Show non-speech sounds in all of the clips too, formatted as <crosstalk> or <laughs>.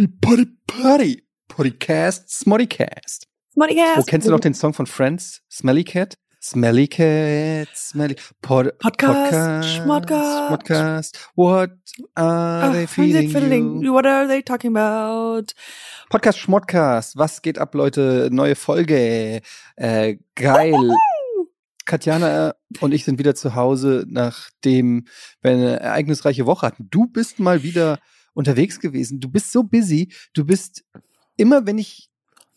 Potty, Potty, Potty. Pottycast, Smoddycast. Smoddycast. Wo kennst du noch den Song von Friends? Smelly Cat? Smelly Cat, Smelly Pod, Podcast, Schmodcast. Podcast. What are they feeling you? What are they talking about? Podcast Schmodcast. Was geht ab, Leute? Neue Folge. Äh, geil. Katjana und ich sind wieder zu Hause, nachdem wir eine ereignisreiche Woche hatten. Du bist mal wieder unterwegs gewesen. Du bist so busy. Du bist immer, wenn ich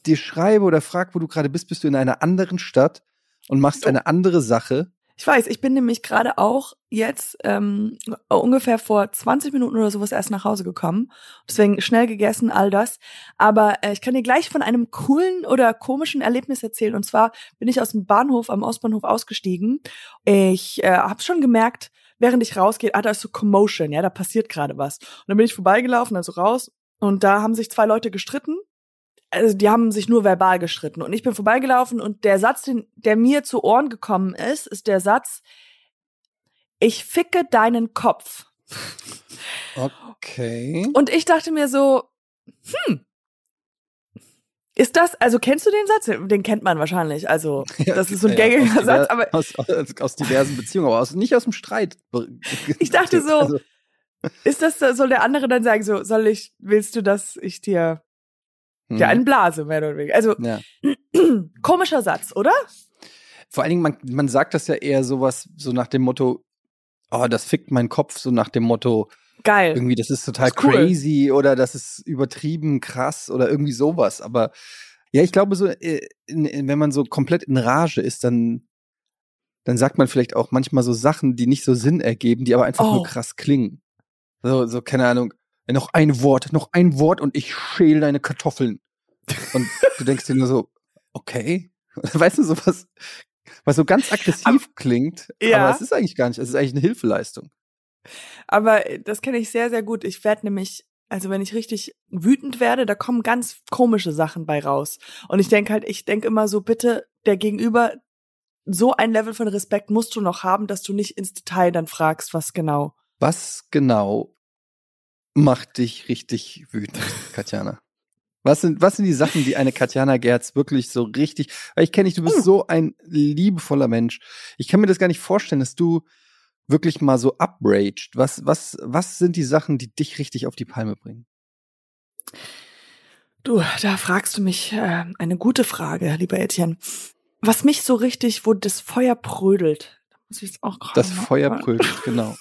dir schreibe oder frag, wo du gerade bist, bist du in einer anderen Stadt und machst eine andere Sache. Ich weiß, ich bin nämlich gerade auch jetzt ähm, ungefähr vor 20 Minuten oder sowas erst nach Hause gekommen. Deswegen schnell gegessen, all das. Aber äh, ich kann dir gleich von einem coolen oder komischen Erlebnis erzählen. Und zwar bin ich aus dem Bahnhof am Ostbahnhof ausgestiegen. Ich äh, habe schon gemerkt, während ich rausgehe, ah, da ist so Commotion, ja, da passiert gerade was. Und dann bin ich vorbeigelaufen, also raus. Und da haben sich zwei Leute gestritten also die haben sich nur verbal gestritten. Und ich bin vorbeigelaufen und der Satz, den, der mir zu Ohren gekommen ist, ist der Satz, ich ficke deinen Kopf. Okay. Und ich dachte mir so, hm, ist das, also kennst du den Satz? Den kennt man wahrscheinlich. Also, <laughs> das ist so ein gängiger ja, Satz, aber. Aus, aus, aus, diversen Beziehungen, aber aus, nicht aus dem Streit. <laughs> Ich dachte so, also. ist das, soll der andere dann sagen, so, soll ich, willst du, dass ich dir ja, mhm. ein Blase, mehr oder weniger. Also, ja. <clears throat> komischer Satz, oder? Vor allen Dingen, man, man sagt das ja eher sowas, so nach dem Motto, oh, das fickt mein Kopf, so nach dem Motto, geil. Irgendwie, das ist total das ist cool. crazy oder das ist übertrieben krass oder irgendwie sowas. Aber ja, ich glaube, so, äh, in, in, wenn man so komplett in Rage ist, dann, dann sagt man vielleicht auch manchmal so Sachen, die nicht so Sinn ergeben, die aber einfach oh. nur krass klingen. So, so, keine Ahnung, noch ein Wort, noch ein Wort und ich schäle deine Kartoffeln. Und du denkst dir nur so, okay. <laughs> Weißt du, sowas, was so ganz aggressiv aber, klingt, ja. aber es ist eigentlich gar nicht, es ist eigentlich eine Hilfeleistung. Aber äh, das kenne ich sehr, sehr gut. Ich werde nämlich, also wenn ich richtig wütend werde, da kommen ganz komische Sachen bei raus. Und ich denke halt, ich denke immer so, bitte, der Gegenüber, so ein Level von Respekt musst du noch haben, dass du nicht ins Detail dann fragst, was genau. Was genau macht dich richtig wütend, <laughs> Katjana? Was sind, was sind die Sachen, die eine Katjana Gerz wirklich so richtig, weil ich kenne dich, du bist hm. so ein liebevoller Mensch. Ich kann mir das gar nicht vorstellen, dass du wirklich mal so upraged. Was, was, was sind die Sachen, die dich richtig auf die Palme bringen? Du, da fragst du mich äh, eine gute Frage, lieber Etienne. Was mich so richtig, wo das Feuer prödelt. Da muss ich auch Das Feuer prödelt, genau.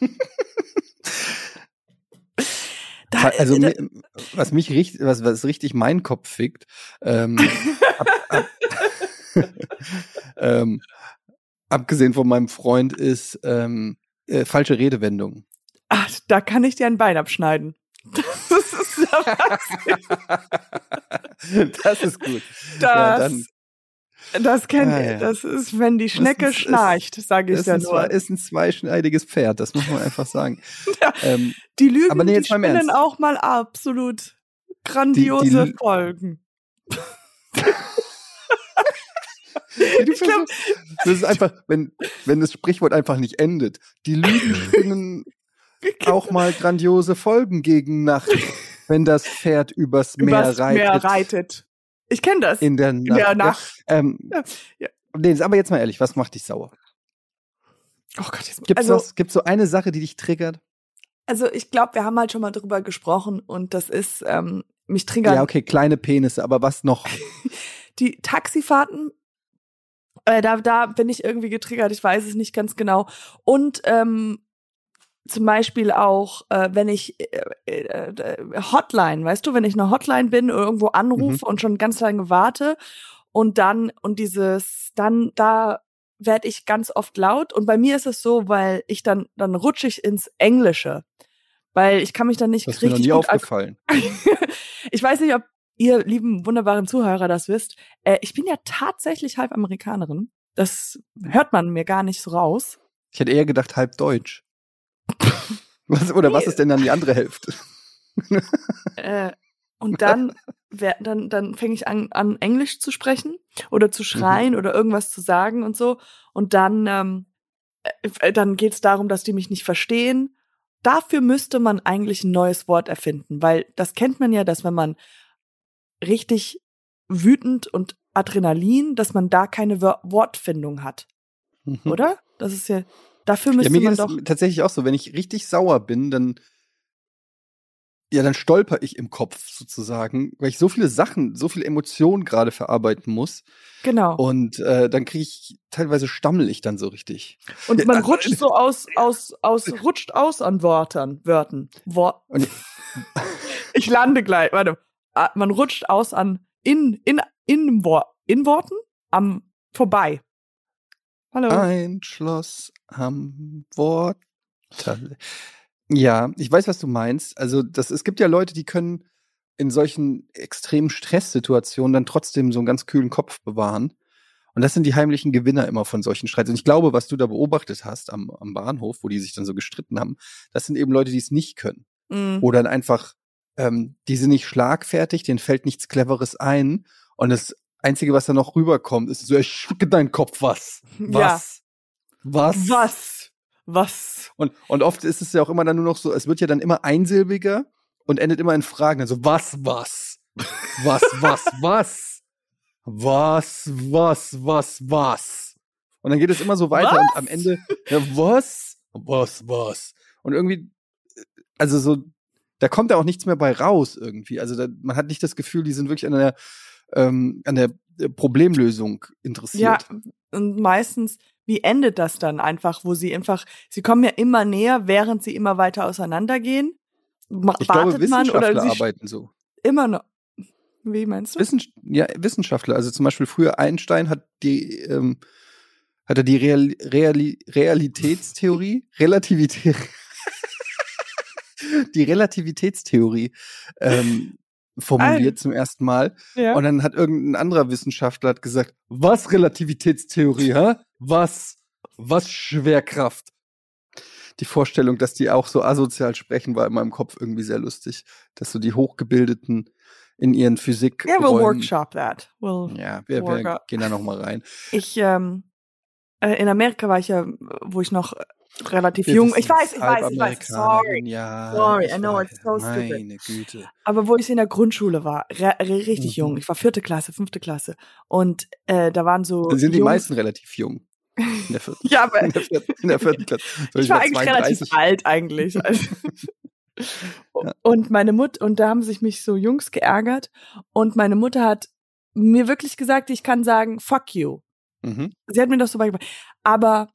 <laughs> Da, also da, was mich richtig, was, was richtig meinen Kopf fickt, ähm, ab, ab, <laughs> <laughs> ähm, abgesehen von meinem Freund, ist ähm, äh, falsche Redewendung. Ach, da kann ich dir ein Bein abschneiden. <laughs> Das ist, <laughs> das ist gut. Das, ja, dann, das kennt ah, ja. Das ist, wenn die Schnecke ist, schnarcht, sage ich ja nur. Ist ein zweischneidiges Pferd, das muss man einfach sagen. <laughs> ja, ähm, die Lügen, aber nee, die spinnen auch mal absolut grandiose die, die Folgen. Ich glaub, das ist einfach, wenn, wenn das Sprichwort einfach nicht endet. Die Lügen <laughs> spinnen auch mal grandiose Folgen gegen Nacht, wenn das Pferd übers, übers Meer reitet. Meer reitet. Ich kenne das. In der Nacht. In der Nacht. Ja, ähm, ja. Ja. Nee, aber jetzt mal ehrlich, was macht dich sauer? Oh Gott, jetzt, gibt's also, was, gibt's so eine Sache, die dich triggert? Also ich glaube, wir haben halt schon mal drüber gesprochen und das ist ähm, mich triggert. Ja, okay, kleine Penisse, aber was noch? <laughs> die Taxifahrten, äh, da da bin ich irgendwie getriggert. Ich weiß es nicht ganz genau. Und ähm, zum Beispiel auch, äh, wenn ich äh, äh, Hotline, weißt du, wenn ich eine Hotline bin oder irgendwo anrufe mhm. und schon ganz lange warte und dann und dieses, dann da werde ich ganz oft laut und bei mir ist es so, weil ich dann dann rutsche ich ins Englische, weil ich kann mich dann nicht das richtig ist mir noch nie aufgefallen. <laughs> ich weiß nicht, ob ihr lieben wunderbaren Zuhörer das wisst. Äh, ich bin ja tatsächlich halb Amerikanerin. Das hört man mir gar nicht so raus. Ich hätte eher gedacht halb deutsch. <laughs> Was, oder was ist denn dann die andere Hälfte? <laughs> äh, und dann, dann, dann fange ich an, an Englisch zu sprechen oder zu schreien mhm. oder irgendwas zu sagen und so. Und dann, ähm, äh, dann geht es darum, dass die mich nicht verstehen. dafür müsste man eigentlich ein neues Wort erfinden, weil das kennt man ja, dass wenn man richtig wütend und Adrenalin, dass man da keine Wortfindung hat. Mhm. Oder? Das ist ja, dafür müsste ja, mir man doch. tatsächlich auch so, wenn ich richtig sauer bin, dann ja, dann stolper ich im Kopf sozusagen, weil ich so viele Sachen, so viele Emotionen gerade verarbeiten muss. Genau. Und äh, dann kriege ich teilweise stammel ich dann so richtig. Und man also, rutscht so aus, aus, aus, rutscht aus an Wörtern, Wörtern. Wort. <laughs> ich lande gleich. Warte, man rutscht aus an in in in, in Worten am vorbei. Hallo. Ein Schloss am Wort. Ja, ich weiß, was du meinst. Also, das, es gibt ja Leute, die können in solchen extremen Stresssituationen dann trotzdem so einen ganz kühlen Kopf bewahren. Und das sind die heimlichen Gewinner immer von solchen Streits. Und ich glaube, was du da beobachtet hast am, am Bahnhof, wo die sich dann so gestritten haben, das sind eben Leute, die es nicht können. Mhm. Oder dann einfach, ähm, die sind nicht schlagfertig, denen fällt nichts Cleveres ein. Und das Einzige, was da noch rüberkommt, ist so, schicke deinen Kopf was. Was? Ja. Was? Was? Was? Und, und oft ist es ja auch immer dann nur noch so, es wird ja dann immer einsilbiger und endet immer in Fragen. Also was, was? Was, was, <laughs> was? Was, was, was, was? Und dann geht es immer so weiter was? und am Ende, ja, was? Was, was? Und irgendwie, also so, da kommt ja auch nichts mehr bei raus irgendwie. Also da, man hat nicht das Gefühl, die sind wirklich an der, ähm, an der Problemlösung interessiert. Ja, und meistens, wie endet das dann einfach, wo sie einfach, sie kommen ja immer näher, während sie immer weiter auseinandergehen. Ich glaube, Wissenschaftler man, arbeiten so. Immer noch. Wie meinst du? Wissen, ja, Wissenschaftler. Also zum Beispiel früher Einstein hat die, ähm, hat er die Real, Real, Realitätstheorie, <laughs> Relativität, <laughs> die Relativitätstheorie ähm, formuliert Ein. zum ersten Mal. Ja. Und dann hat irgendein anderer Wissenschaftler hat gesagt, was Relativitätstheorie, hä? Was? Was Schwerkraft? Die Vorstellung, dass die auch so asozial sprechen, war in meinem Kopf irgendwie sehr lustig. Dass so die Hochgebildeten in ihren Physik. Yeah, we'll workshop that. We'll ja, wir, wir gehen da noch mal rein. Ich, ähm, äh, in Amerika war ich ja, wo ich noch relativ jung. Ich weiß, ich weiß, ich weiß. Sorry. Ja, Sorry, I know it's so stupid. Meine Güte. Aber wo ich in der Grundschule war, richtig mhm. jung. Ich war vierte Klasse, fünfte Klasse. Und äh, da waren so. Da sind die Jungs, meisten relativ jung. In der <laughs> vierten, ja, aber <laughs> in der vierten, in der vierten Klasse. <laughs> So, ich, ich war eigentlich 32. relativ alt eigentlich. Also, und meine Mutter, und da haben sich mich so Jungs geärgert. Und meine Mutter hat mir wirklich gesagt, ich kann sagen, fuck you. Mhm. Sie hat mir das so beigebracht. Aber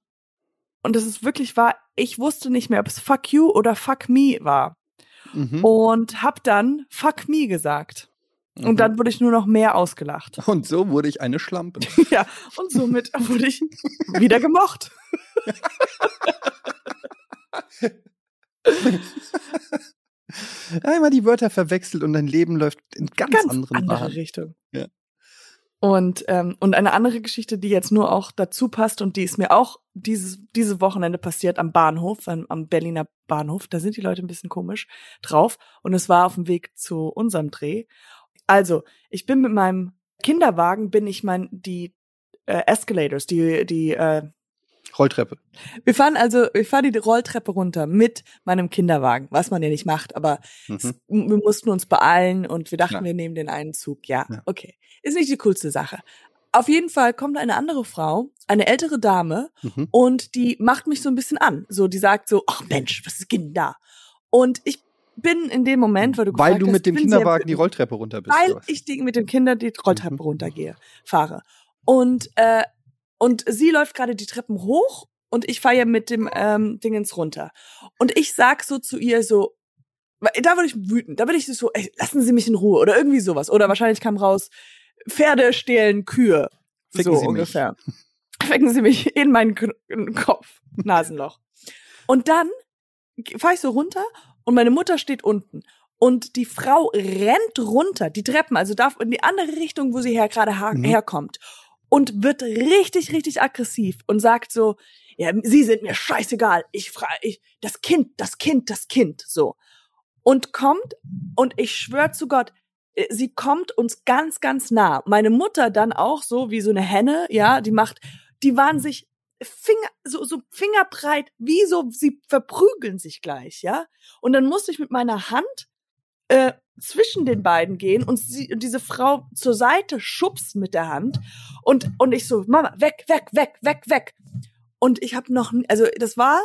und das ist wirklich wahr, ich wusste nicht mehr, ob es fuck you oder fuck me war. Mhm. Und hab dann fuck me gesagt. Mhm. Und dann wurde ich nur noch mehr ausgelacht. <laughs> Und so wurde ich eine Schlampe. <laughs> ja, und somit wurde ich wieder gemocht. <laughs> Einmal die Wörter verwechselt und dein Leben läuft in ganz, ganz anderen andere Bahnen. Richtung. Ja. Und, ähm, und eine andere Geschichte, die jetzt nur auch dazu passt und die ist mir auch dieses, diese Wochenende passiert am Bahnhof, am, am Berliner Bahnhof. Da sind die Leute ein bisschen komisch drauf. Und es war auf dem Weg zu unserem Dreh. Also, ich bin mit meinem Kinderwagen, bin ich mein, die äh, Escalators, die, die äh, Rolltreppe. Wir fahren also, wir fahren die Rolltreppe runter mit meinem Kinderwagen, was man ja nicht macht, aber mhm. es, wir mussten uns beeilen und wir dachten, ja. wir nehmen den einen Zug. Ja, ja, okay. Ist nicht die coolste Sache. Auf jeden Fall kommt eine andere Frau, eine ältere Dame, mhm. und die macht mich so ein bisschen an. So, die sagt so, ach Mensch, was ist denn da? Und ich bin in dem Moment, weil du Weil du mit hast, dem Kinderwagen die Rolltreppe runter bist. Weil ich die, mit dem Kinder die Rolltreppe mhm. runtergehe, fahre. Und äh, und sie läuft gerade die Treppen hoch und ich fahre ja mit dem ähm, Dingens runter. Und ich sag so zu ihr so, da würde ich wütend, da würde ich so, ey, lassen Sie mich in Ruhe oder irgendwie sowas. Oder wahrscheinlich kam raus, Pferde stehlen Kühe. Ficken so Sie ungefähr. Mich. Ficken Sie mich in meinen K Kopf, Nasenloch. Und dann fahre ich so runter und meine Mutter steht unten. Und die Frau rennt runter, die Treppen, also darf in die andere Richtung, wo sie her gerade mhm. herkommt und wird richtig, richtig aggressiv und sagt so, ja, sie sind mir scheißegal. Ich frage, ich, das Kind, das Kind, das Kind, so. Und kommt, und ich schwör zu Gott, äh, sie kommt uns ganz, ganz nah. Meine Mutter dann auch so wie so eine Henne, ja, die macht, die waren sich Finger, so, so fingerbreit, wie so, sie verprügeln sich gleich, ja. Und dann musste ich mit meiner Hand äh, zwischen den beiden gehen und, sie, und diese Frau zur Seite schubsen mit der Hand und und ich so Mama weg weg weg weg weg und ich habe noch also das war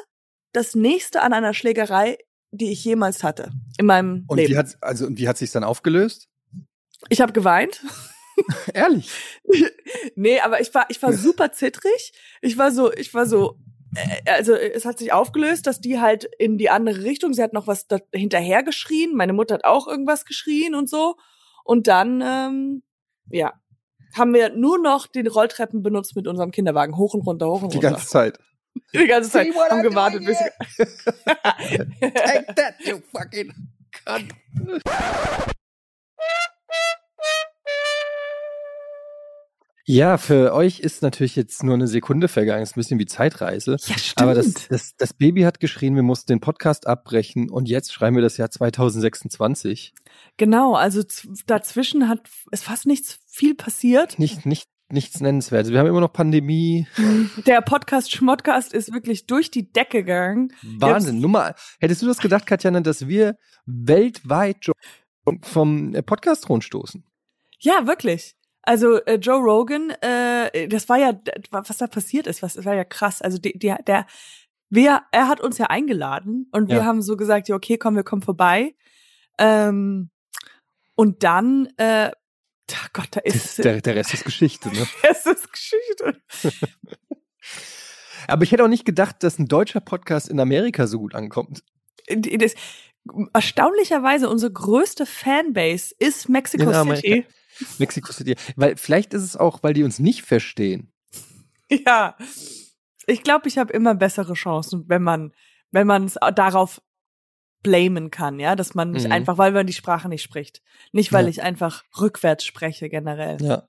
das nächste an einer Schlägerei die ich jemals hatte in meinem Und Leben wie hat also und wie hat sich dann aufgelöst? ich habe geweint Ehrlich? <laughs> nee aber ich war ich war <laughs> super zittrig ich war so ich war so also es hat sich aufgelöst, dass die halt in die andere Richtung, sie hat noch was da hinterher geschrien, meine Mutter hat auch irgendwas geschrien und so. Und dann, ähm, ja, haben wir nur noch den Rolltreppen benutzt mit unserem Kinderwagen, hoch und runter, hoch und Die runter. ganze Zeit. <laughs> die ganze Zeit See haben gewartet, bis <laughs> Take that, you fucking cunt. Ja, für euch ist natürlich jetzt nur eine Sekunde vergangen, ist ein bisschen wie Zeitreise. Ja, stimmt. Aber das, das, das Baby hat geschrien, wir mussten den Podcast abbrechen und jetzt schreiben wir das Jahr 2026. genau, also dazwischen hat ist fast nichts viel passiert. Nicht, nicht, nichts nennenswertes. Wir haben immer noch Pandemie. Der Podcast Schmottcast ist wirklich durch die Decke gegangen. Wahnsinn. Nummer, hättest du das gedacht, Katjana, dass wir weltweit vom Podcast-Thron stoßen? Ja, wirklich. Also äh, Joe Rogan, äh, das war ja, was da passiert ist, was das war ja krass. Also die, die, der, wir, er hat uns ja eingeladen und wir Ja. haben so gesagt, ja okay, komm, wir kommen vorbei. Ähm, und dann, äh, ach Gott, da ist, Der, der Rest ist Geschichte, ne? <laughs> es ist Geschichte. <laughs> Aber ich hätte auch nicht gedacht, dass ein deutscher Podcast in Amerika so gut ankommt. Das, erstaunlicherweise unsere größte Fanbase ist Mexico. City. <laughs> Mexico City. Weil vielleicht ist es auch, weil die uns nicht verstehen. Ja, ich glaube, ich habe immer bessere Chancen, wenn man, wenn man es darauf blamen kann, ja, dass man nicht Mhm. einfach, weil man die Sprache nicht spricht, nicht weil Ja. ich einfach rückwärts spreche generell. Ja.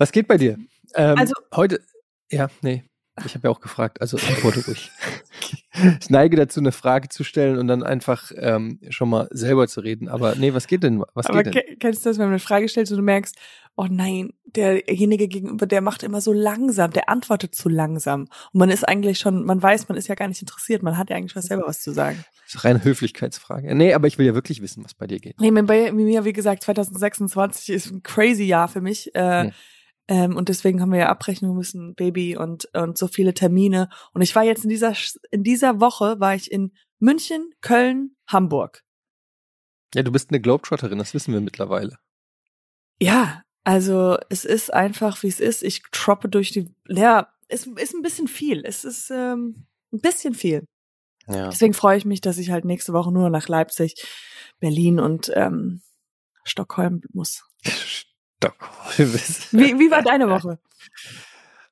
Was geht bei dir? Ähm, Also- heute, ja, nee, ich habe ja auch gefragt, also antworte ruhig. Ich neige dazu, eine Frage zu stellen und dann einfach ähm, schon mal selber zu reden. Aber nee, was geht denn? Was Aber geht denn? ke- kennst du das, wenn du eine Frage stellst und du merkst, oh nein, derjenige gegenüber, der macht immer so langsam, der antwortet zu langsam. Und man ist eigentlich schon, man weiß, man ist ja gar nicht interessiert, man hat ja eigentlich was selber was zu sagen. Das ist reine Höflichkeitsfrage. Nee, aber ich will ja wirklich wissen, was bei dir geht. Nee, bei mir, wie gesagt, 2026 ist ein crazy Jahr für mich. Äh, Hm. Ähm, und deswegen haben wir ja Abrechnung müssen, Baby und, und so viele Termine. Und ich war jetzt in dieser, in dieser Woche war ich in München, Köln, Hamburg. Ja, du bist eine Globetrotterin, das wissen wir mittlerweile. Ja, also es ist einfach, wie es ist. Ich troppe durch die, ja, es ist ein bisschen viel. Es ist ähm, ein bisschen viel. Ja. Deswegen freue ich mich, dass ich halt nächste Woche nur nach Leipzig, Berlin und ähm, Stockholm muss. <laughs> <laughs> Wie, wie war deine Woche?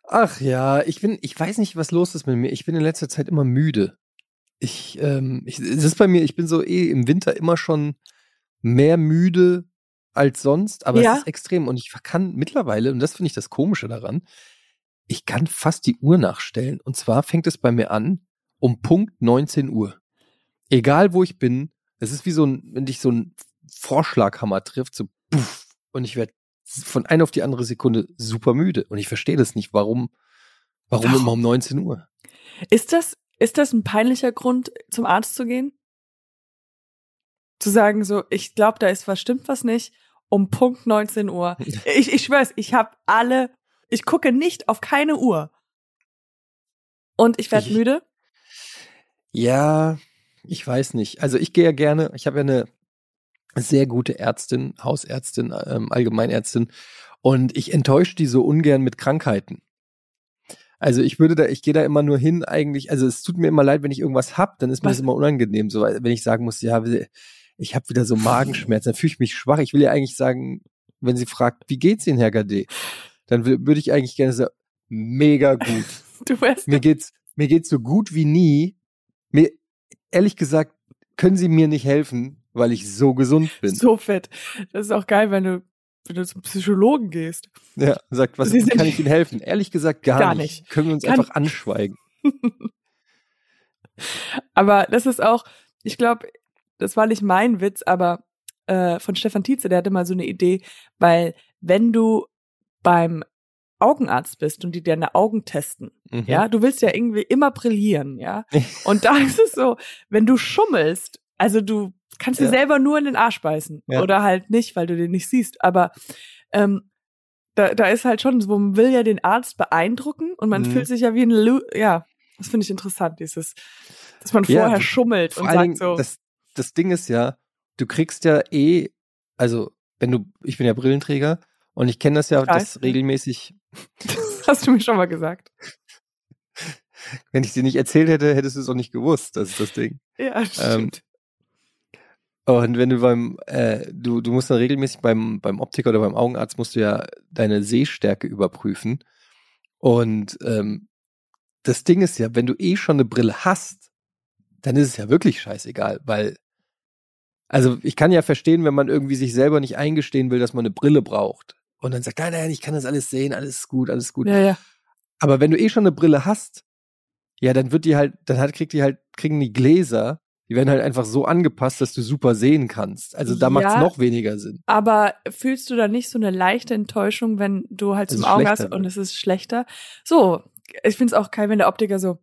Ach ja, ich bin, ich weiß nicht, was los ist mit mir. Ich bin in letzter Zeit immer müde. Ich, ähm, ich, es ist bei mir, ich bin so eh im Winter immer schon mehr müde als sonst, aber Ja. es ist extrem. Und ich kann mittlerweile, und das finde ich das Komische daran, ich kann fast die Uhr nachstellen. Und zwar fängt es bei mir an um Punkt 19 Uhr. Egal wo ich bin, es ist wie so ein, wenn dich so ein Vorschlaghammer trifft, so puff, und ich werde von einer auf die andere Sekunde super müde. Und ich verstehe das nicht, warum, warum, immer um 19 Uhr. Ist das, ist das ein peinlicher Grund, zum Arzt zu gehen? Zu sagen so, ich glaube, da ist was, stimmt was nicht, um Punkt 19 Uhr. <laughs> Ich, ich schwör's, ich habe alle, ich gucke nicht auf keine Uhr. Und ich werde müde. Ja, ich weiß nicht. Also ich gehe ja gerne, ich habe ja eine sehr gute Ärztin, Hausärztin, ähm, Allgemeinärztin und ich enttäusche die so ungern mit Krankheiten. Also ich würde da, ich gehe da immer nur hin eigentlich, also es tut mir immer leid, wenn ich irgendwas hab, dann ist mir Was? das immer unangenehm, so wenn ich sagen muss, ja, ich habe wieder so Magenschmerzen, dann fühle ich mich schwach. Ich will ja eigentlich sagen, wenn sie fragt, wie geht's Ihnen, Herr Gade? Dann wür- würde ich eigentlich gerne sagen, mega gut. <laughs> Du wärst Mir geht's, mir geht's so gut wie nie. Mir, ehrlich gesagt, können Sie mir nicht helfen, weil ich so gesund bin. so fett. Das ist auch geil, wenn du, wenn du zum Psychologen gehst. Ja, sagt, was kann ich Ihnen helfen? Ehrlich gesagt, gar, Gar nicht. nicht. Können wir uns Kann- einfach anschweigen. <laughs> Aber das ist auch, ich glaube, das war nicht mein Witz, aber äh, von Stefan Tietze, der hatte mal so eine Idee, weil wenn du beim Augenarzt bist und die deine Augen testen, Mhm. ja, du willst ja irgendwie immer brillieren, ja. <laughs> Und da ist es so, wenn du schummelst, also du kannst dir Ja. selber nur in den Arsch beißen Ja. oder halt nicht, weil du den nicht siehst, aber ähm, da, da ist halt schon, so, man will ja den Arzt beeindrucken und man Mhm. fühlt sich ja wie ein, Lu ja, das finde ich interessant, dieses, dass man Ja, vorher du- schummelt Vor und sagt Dingen, so, das, das Ding ist ja, du kriegst ja eh, also wenn du, ich bin ja Brillenträger und ich kenne das ja, dass ja. regelmäßig, <laughs> hast du mir schon mal gesagt. <laughs> wenn ich dir nicht erzählt hätte, hättest du es auch nicht gewusst, das ist das Ding. Ja, <laughs> Ähm, stimmt. Und wenn du beim, äh, du, du musst dann regelmäßig beim, beim Optiker oder beim Augenarzt musst du ja deine Sehstärke überprüfen. Und ähm, das Ding ist ja, wenn du eh schon eine Brille hast, dann ist es ja wirklich scheißegal, weil, also ich kann ja verstehen, wenn man irgendwie sich selber nicht eingestehen will, dass man eine Brille braucht. Und dann sagt, nein, nein, ich kann das alles sehen, alles ist gut, alles ist gut. ja, ja. Aber wenn du eh schon eine Brille hast, ja, dann wird die halt, dann halt kriegt die halt, kriegen die Gläser, die werden halt einfach so angepasst, dass du super sehen kannst. Also da Ja. macht's noch weniger Sinn. Aber fühlst du da nicht so eine leichte Enttäuschung, wenn du halt Es zum Augenarzt schlechter und es ist schlechter? So, ich find's auch geil, wenn der Optiker so,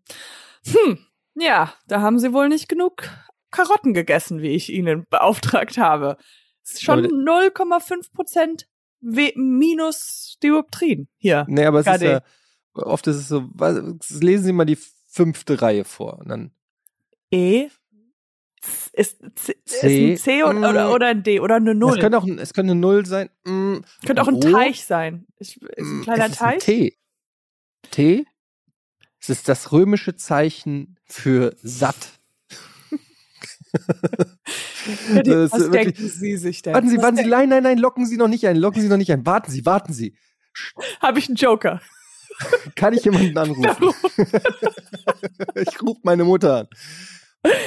hm, ja, da haben sie wohl nicht genug Karotten gegessen, wie ich ihnen beauftragt habe. Es ist schon Aber 0,5 Prozent minus Dioptrien hier. Nee, aber es ist ja, oft ist es so, was, lesen Sie mal die fünfte Reihe vor. Und dann, E ist, ist ein C oder, mm. oder, oder ein D oder eine Null. es könnte auch, ein- es könnte eine Null sein. Mm, Könnte auch ein O, Teich sein. Ist, ist ein mm, kleiner es ist ein Teich. T. T. Es ist das römische Zeichen für satt. Ja, <laughs> Was wirklich- denken Sie sich denn? Warten Sie, Was warten Sie, nein, nein, nein, locken Sie noch nicht ein, locken Sie noch nicht ein. Warten Sie, warten Sie. Habe ich einen Joker? <laughs> Kann ich jemanden anrufen? <laughs> ich rufe meine Mutter an.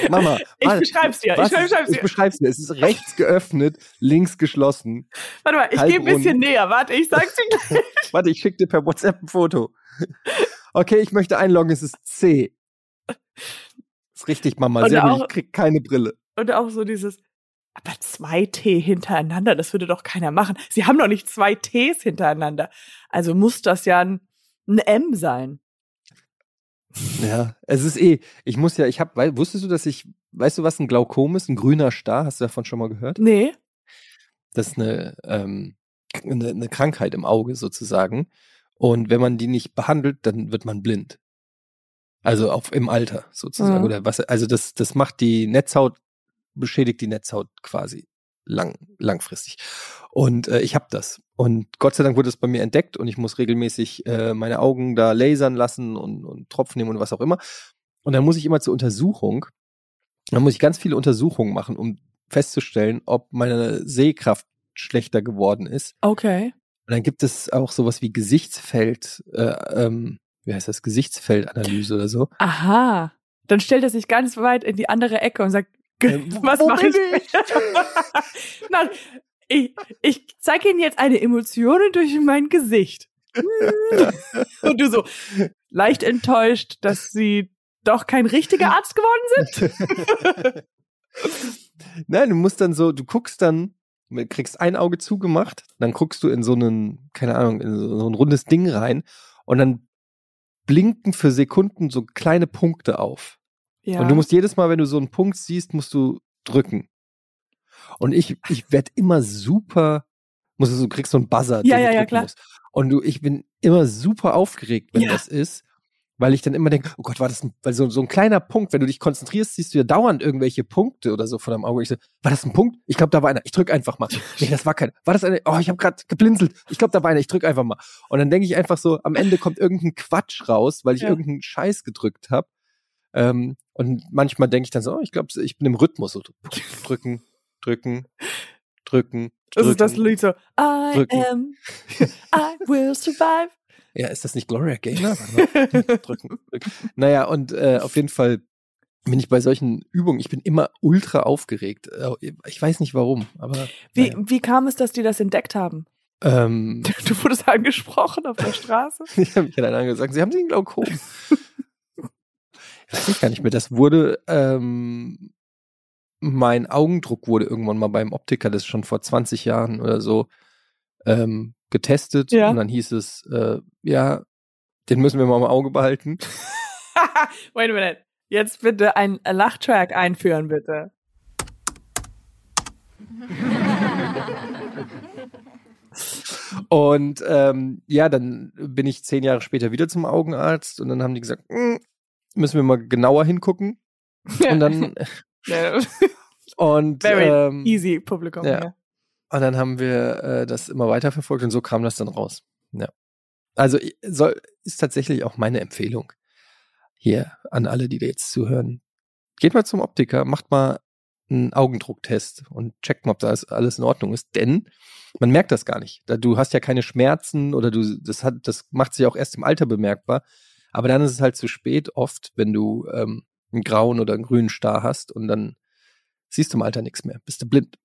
Mama, Ich warte, beschreib's dir. Ich beschreib's ist, ich dir. beschreib's dir. Es ist rechts geöffnet, links geschlossen. Warte mal, ich gehe ein bisschen näher. Warte, ich sag's dir <laughs> gleich. Warte, ich schicke dir per WhatsApp ein Foto. Okay, ich möchte einloggen, es ist C. Ist richtig, Mama. Und Sehr gut, auch- ich krieg keine Brille. Und auch so dieses, aber zwei T hintereinander, das würde doch keiner machen. Sie haben doch nicht zwei Ts hintereinander. Also muss das ja ein, ein M sein. Ja, es ist eh, ich muss ja, ich hab, wei- wusstest du, dass ich, weißt du, was ein Glaukom ist? Ein grüner Star, hast du davon schon mal gehört? Nee. Das ist eine, ähm, eine, eine Krankheit im Auge sozusagen. Und wenn man die nicht behandelt, dann wird man blind. Also auf, im Alter sozusagen. Mhm. Oder was, also das, das macht die Netzhaut, beschädigt die Netzhaut quasi lang, langfristig. Und äh, ich habe das. Und Gott sei Dank wurde es bei mir entdeckt und ich muss regelmäßig äh, meine Augen da lasern lassen und, und Tropfen nehmen und was auch immer. Und dann muss ich immer zur Untersuchung. Dann muss ich ganz viele Untersuchungen machen, um festzustellen, ob meine Sehkraft schlechter geworden ist. Okay. Und dann gibt es auch sowas wie Gesichtsfeld, äh, ähm, wie heißt das, Gesichtsfeldanalyse oder so. Aha. Dann stellt er sich ganz weit in die andere Ecke und sagt, was wo mache ich? bin <laughs> Nein, ich, ich zeige Ihnen jetzt eine Emotion durch mein Gesicht. <laughs> Und du so leicht enttäuscht, dass Sie doch kein richtiger Arzt geworden sind. <laughs> Nein, du musst dann so, du guckst dann, kriegst ein Auge zugemacht, dann guckst du in so einen, keine Ahnung, in so ein rundes Ding rein und dann blinken für Sekunden so kleine Punkte auf. Ja. Und du musst jedes Mal, wenn du so einen Punkt siehst, musst du drücken. Und ich, ich werd immer super, musst du, so- du kriegst so einen Buzzer. Ja, den du ja, ja, klar. musst. Und du, ich bin immer super aufgeregt, wenn Ja. das ist, weil ich dann immer denke, oh Gott, war das ein, weil so, so ein kleiner Punkt, wenn du dich konzentrierst, siehst du ja dauernd irgendwelche Punkte oder so vor deinem Auge. Ich so, war das ein Punkt? Ich glaube, da war einer. Ich drück einfach mal. Nee, das war keiner. War das eine? Oh, ich habe gerade geblinzelt. Ich glaube, da war einer. Ich drück einfach mal. Und dann denke ich einfach so, am Ende kommt irgendein Quatsch raus, weil ich Ja. irgendeinen Scheiß gedrückt habe. Ähm, und manchmal denke ich dann so, oh, ich glaube, ich bin im Rhythmus. So drücken, <laughs> drücken, drücken. das ist das. Lied so, I drücken. am, I will survive. Ja, ist das nicht Gloria Gaynor? <laughs> drücken, drücken. Naja, und äh, auf jeden Fall bin ich bei solchen Übungen, ich bin immer ultra aufgeregt. Äh, ich weiß nicht warum, aber. Wie, naja. wie kam es, dass die das entdeckt haben? Ähm, <laughs> Du wurdest angesprochen auf der Straße? ich habe mich dann angesagt, sie haben sie ein Glaukom. Weiß ich gar nicht mehr. Das wurde, ähm, mein Augendruck wurde irgendwann mal beim Optiker, das ist schon vor 20 Jahren oder so, ähm, getestet. Ja. Und dann hieß es, äh, ja, den müssen wir mal im Auge behalten. <laughs> Wait a minute. Jetzt bitte einen Lachtrack einführen, bitte. Und ähm, ja, dann bin ich zehn Jahre später wieder zum Augenarzt und dann haben die gesagt, "Mm, müssen wir mal genauer hingucken. Und dann <laughs> <laughs> und Very ähm, easy, Publikum. ja. Ja. Und dann haben wir äh, das immer weiterverfolgt und so kam das dann raus. Ja. Also soll, ist tatsächlich auch meine Empfehlung hier an alle, die da jetzt zuhören. Geht mal zum Optiker, macht mal einen Augendrucktest und checkt mal, ob da alles- in Ordnung ist. Denn man merkt das gar nicht. Da- Du hast ja keine Schmerzen oder du, das hat, das macht sich auch erst im Alter bemerkbar. Aber dann ist es halt zu spät oft, wenn du ähm, einen grauen oder einen grünen Star hast und dann siehst du im Alter nichts mehr. Bist du blind.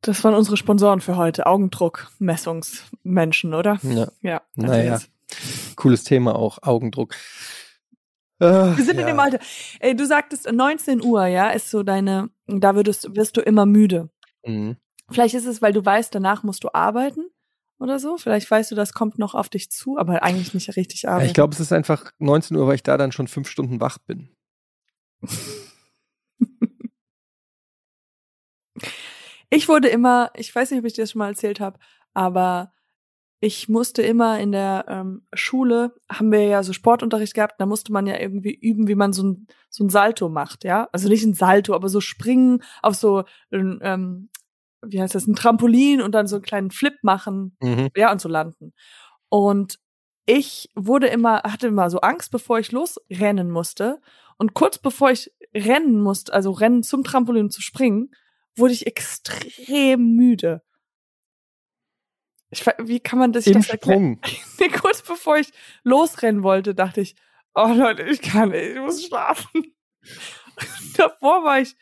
Das waren unsere Sponsoren für heute. Augendruck-Messungsmenschen, oder? Ja. Ja. Naja. also Cooles Thema auch, Augendruck. Äh, Wir sind ja. in dem Alter. Ey, du sagtest 19 Uhr, ja, ist so deine, da würdest, wirst du immer müde. Mhm. Vielleicht ist es, weil du weißt, danach musst du arbeiten oder so. Vielleicht weißt du, das kommt noch auf dich zu, aber eigentlich nicht richtig Ja, arbeiten. ich glaube, es ist einfach 19 Uhr, weil ich da dann schon fünf Stunden wach bin. <laughs> Ich wurde immer, ich weiß nicht, ob ich dir das schon mal erzählt habe, aber ich musste immer in der ähm, Schule, haben wir ja so Sportunterricht gehabt, da musste man ja irgendwie üben, wie man so ein, so ein Salto macht, ja. Also nicht ein Salto, aber so springen auf so, ein, ähm, wie heißt das, ein Trampolin und dann so einen kleinen Flip machen, Mhm. ja, und so landen. Und ich wurde immer, hatte immer so Angst, bevor ich losrennen musste. Und kurz bevor ich rennen musste, also rennen zum Trampolin zu springen, wurde ich extrem müde. Ich, wie kann man das Im das? Sprung. <laughs> Nee, kurz bevor ich losrennen wollte, dachte ich, oh Leute, ich kann nicht, ich muss schlafen. <laughs> Davor war ich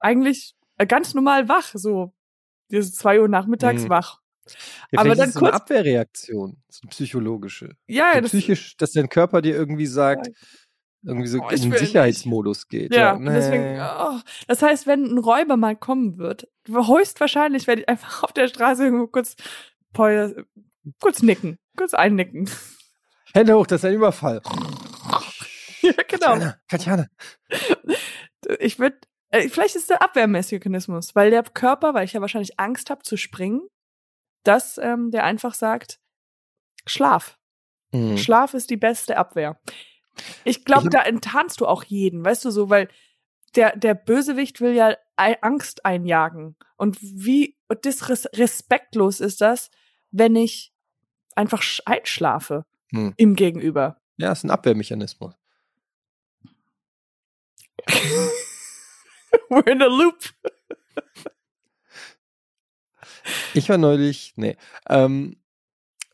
eigentlich ganz normal wach, so diese zwei Uhr nachmittags Mhm. wach. Ja, Aber dann ist es so eine kurz- Abwehrreaktion, so eine psychologische. Ja, So das, psychisch, dass dein Körper dir irgendwie sagt, irgendwie so Oh, in den Sicherheitsmodus geht. Ja, Ja, und deswegen, nee. oh, das heißt, wenn ein Räuber mal kommen wird, höchstwahrscheinlich werde ich einfach <laughs> auf der Straße irgendwo kurz, kurz nicken, kurz einnicken. Hände hoch, das ist ein Überfall. <laughs> ja, genau. Katjana, Katjana. Ich würde, vielleicht ist der Abwehrmechanismus, weil der Körper, weil ich ja wahrscheinlich Angst habe zu springen, dass ähm, der einfach sagt, Schlaf. Mhm. Schlaf ist die beste Abwehr. Ich glaube, da enttarnst du auch jeden, weißt du so, weil der, der Bösewicht will ja Angst einjagen. Und wie disrespektlos ist das, wenn ich einfach sch- einschlafe Hm. im Gegenüber? Ja, ist ein Abwehrmechanismus. <laughs> <laughs> We're in a loop. Ich war neulich, nee, ähm,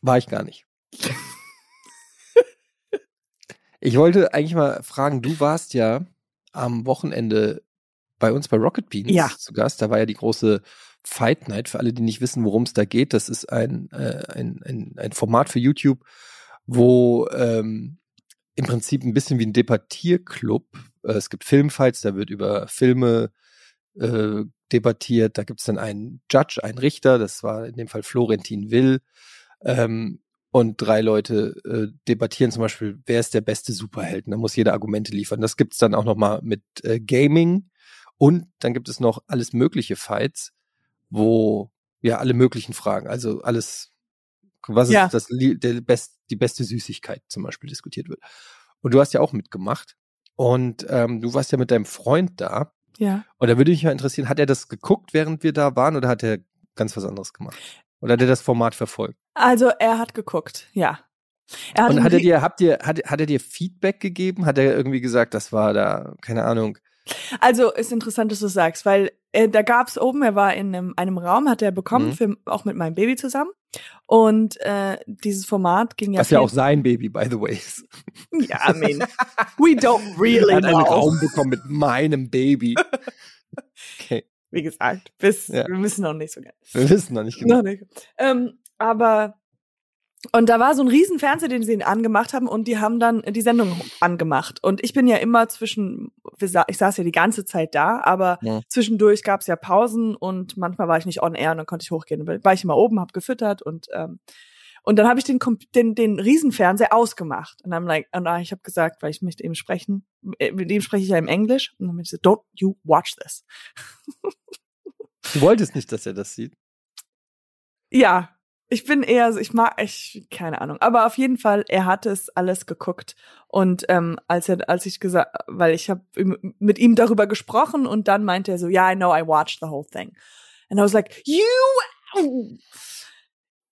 war ich gar nicht. Ich wollte eigentlich mal fragen, du warst ja am Wochenende bei uns bei Rocket Beans Ja. zu Gast. Da war ja die große Fight Night. Für alle, die nicht wissen, worum es da geht, das ist ein, äh, ein, ein, ein Format für YouTube, wo ähm, im Prinzip ein bisschen wie ein Debattierclub. Äh, es gibt Filmfights, da wird über Filme äh, debattiert. Da gibt es dann einen Judge, einen Richter, das war in dem Fall Florentin Will. Ähm, und drei Leute äh, debattieren zum Beispiel, wer ist der beste Superheld? Da muss jeder Argumente liefern. Das gibt's dann auch nochmal mit äh, Gaming. Und dann gibt es noch alles mögliche Fights, wo ja alle möglichen Fragen, also alles, was Ja. ist das, der best, die beste Süßigkeit zum Beispiel diskutiert wird. Und du hast ja auch mitgemacht. Und ähm, du warst ja mit deinem Freund da. Ja. Und da würde mich mal interessieren, hat er das geguckt, während wir da waren, oder hat er ganz was anderes gemacht? Oder hat er das Format verfolgt? Also er hat geguckt, ja. Er hat Und hat er dir, habt ihr, hat, hat er dir Feedback gegeben? Hat er irgendwie gesagt, das war da, keine Ahnung. Also ist interessant, dass du sagst, weil äh, da gab's oben, er war in einem, einem Raum, hat er bekommen, Mhm. für, auch mit meinem Baby zusammen. Und äh, dieses Format ging ja. Was ja auch sein Baby, by the way, ist. Ja, I mean, <laughs> we don't Er really hat einen know. Raum bekommen mit meinem Baby. <laughs> Okay, Wie gesagt, bis Ja. wir wissen noch nicht so genau. wir wissen noch nicht genau. Noch nicht. Ähm, aber und da war so ein riesen Fernseher, den sie angemacht haben und die haben dann die Sendung angemacht. Und ich bin ja immer zwischen, ich saß ja die ganze Zeit da, aber Ja. zwischendurch gab es ja Pausen und manchmal war ich nicht on air und dann konnte ich hochgehen. Dann war ich immer oben, hab gefüttert und ähm, und dann habe ich den, den den Riesenfernseher ausgemacht und dann like und ich habe gesagt, weil ich möchte eben sprechen, äh, mit ihm spreche ich ja im Englisch und dann habe ich gesagt, don't you watch this. Du wolltest nicht, dass er das sieht. Ja, ich bin eher ich mag, ich, keine Ahnung. Aber auf jeden Fall, er hat es alles geguckt. Und ähm, als er, als ich gesagt, weil ich habe mit ihm darüber gesprochen und dann meinte er so, ja, I know, I watched the whole thing. And I was like, you!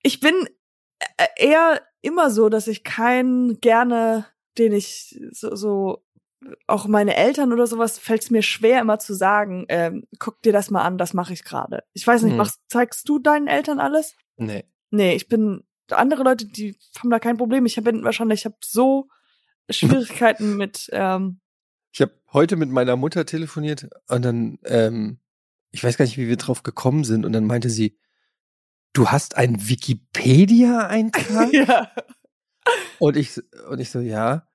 Ich bin äh, eher immer so, dass ich keinen gerne, den ich so, so auch meine Eltern oder sowas fällt es mir schwer immer zu sagen, ähm, guck dir das mal an, das mache ich gerade. Ich weiß nicht, Hm. machst, zeigst du deinen Eltern alles? Nee. Nee, ich bin andere Leute, die haben da kein Problem. Ich bin wahrscheinlich, ich habe so Schwierigkeiten <laughs> mit ähm, Ich habe heute mit meiner Mutter telefoniert und dann, ähm, ich weiß gar nicht, wie wir drauf gekommen sind, und dann meinte sie, du hast einen Wikipedia-Eintrag? <laughs> ja. Und ich, und ich so, ja.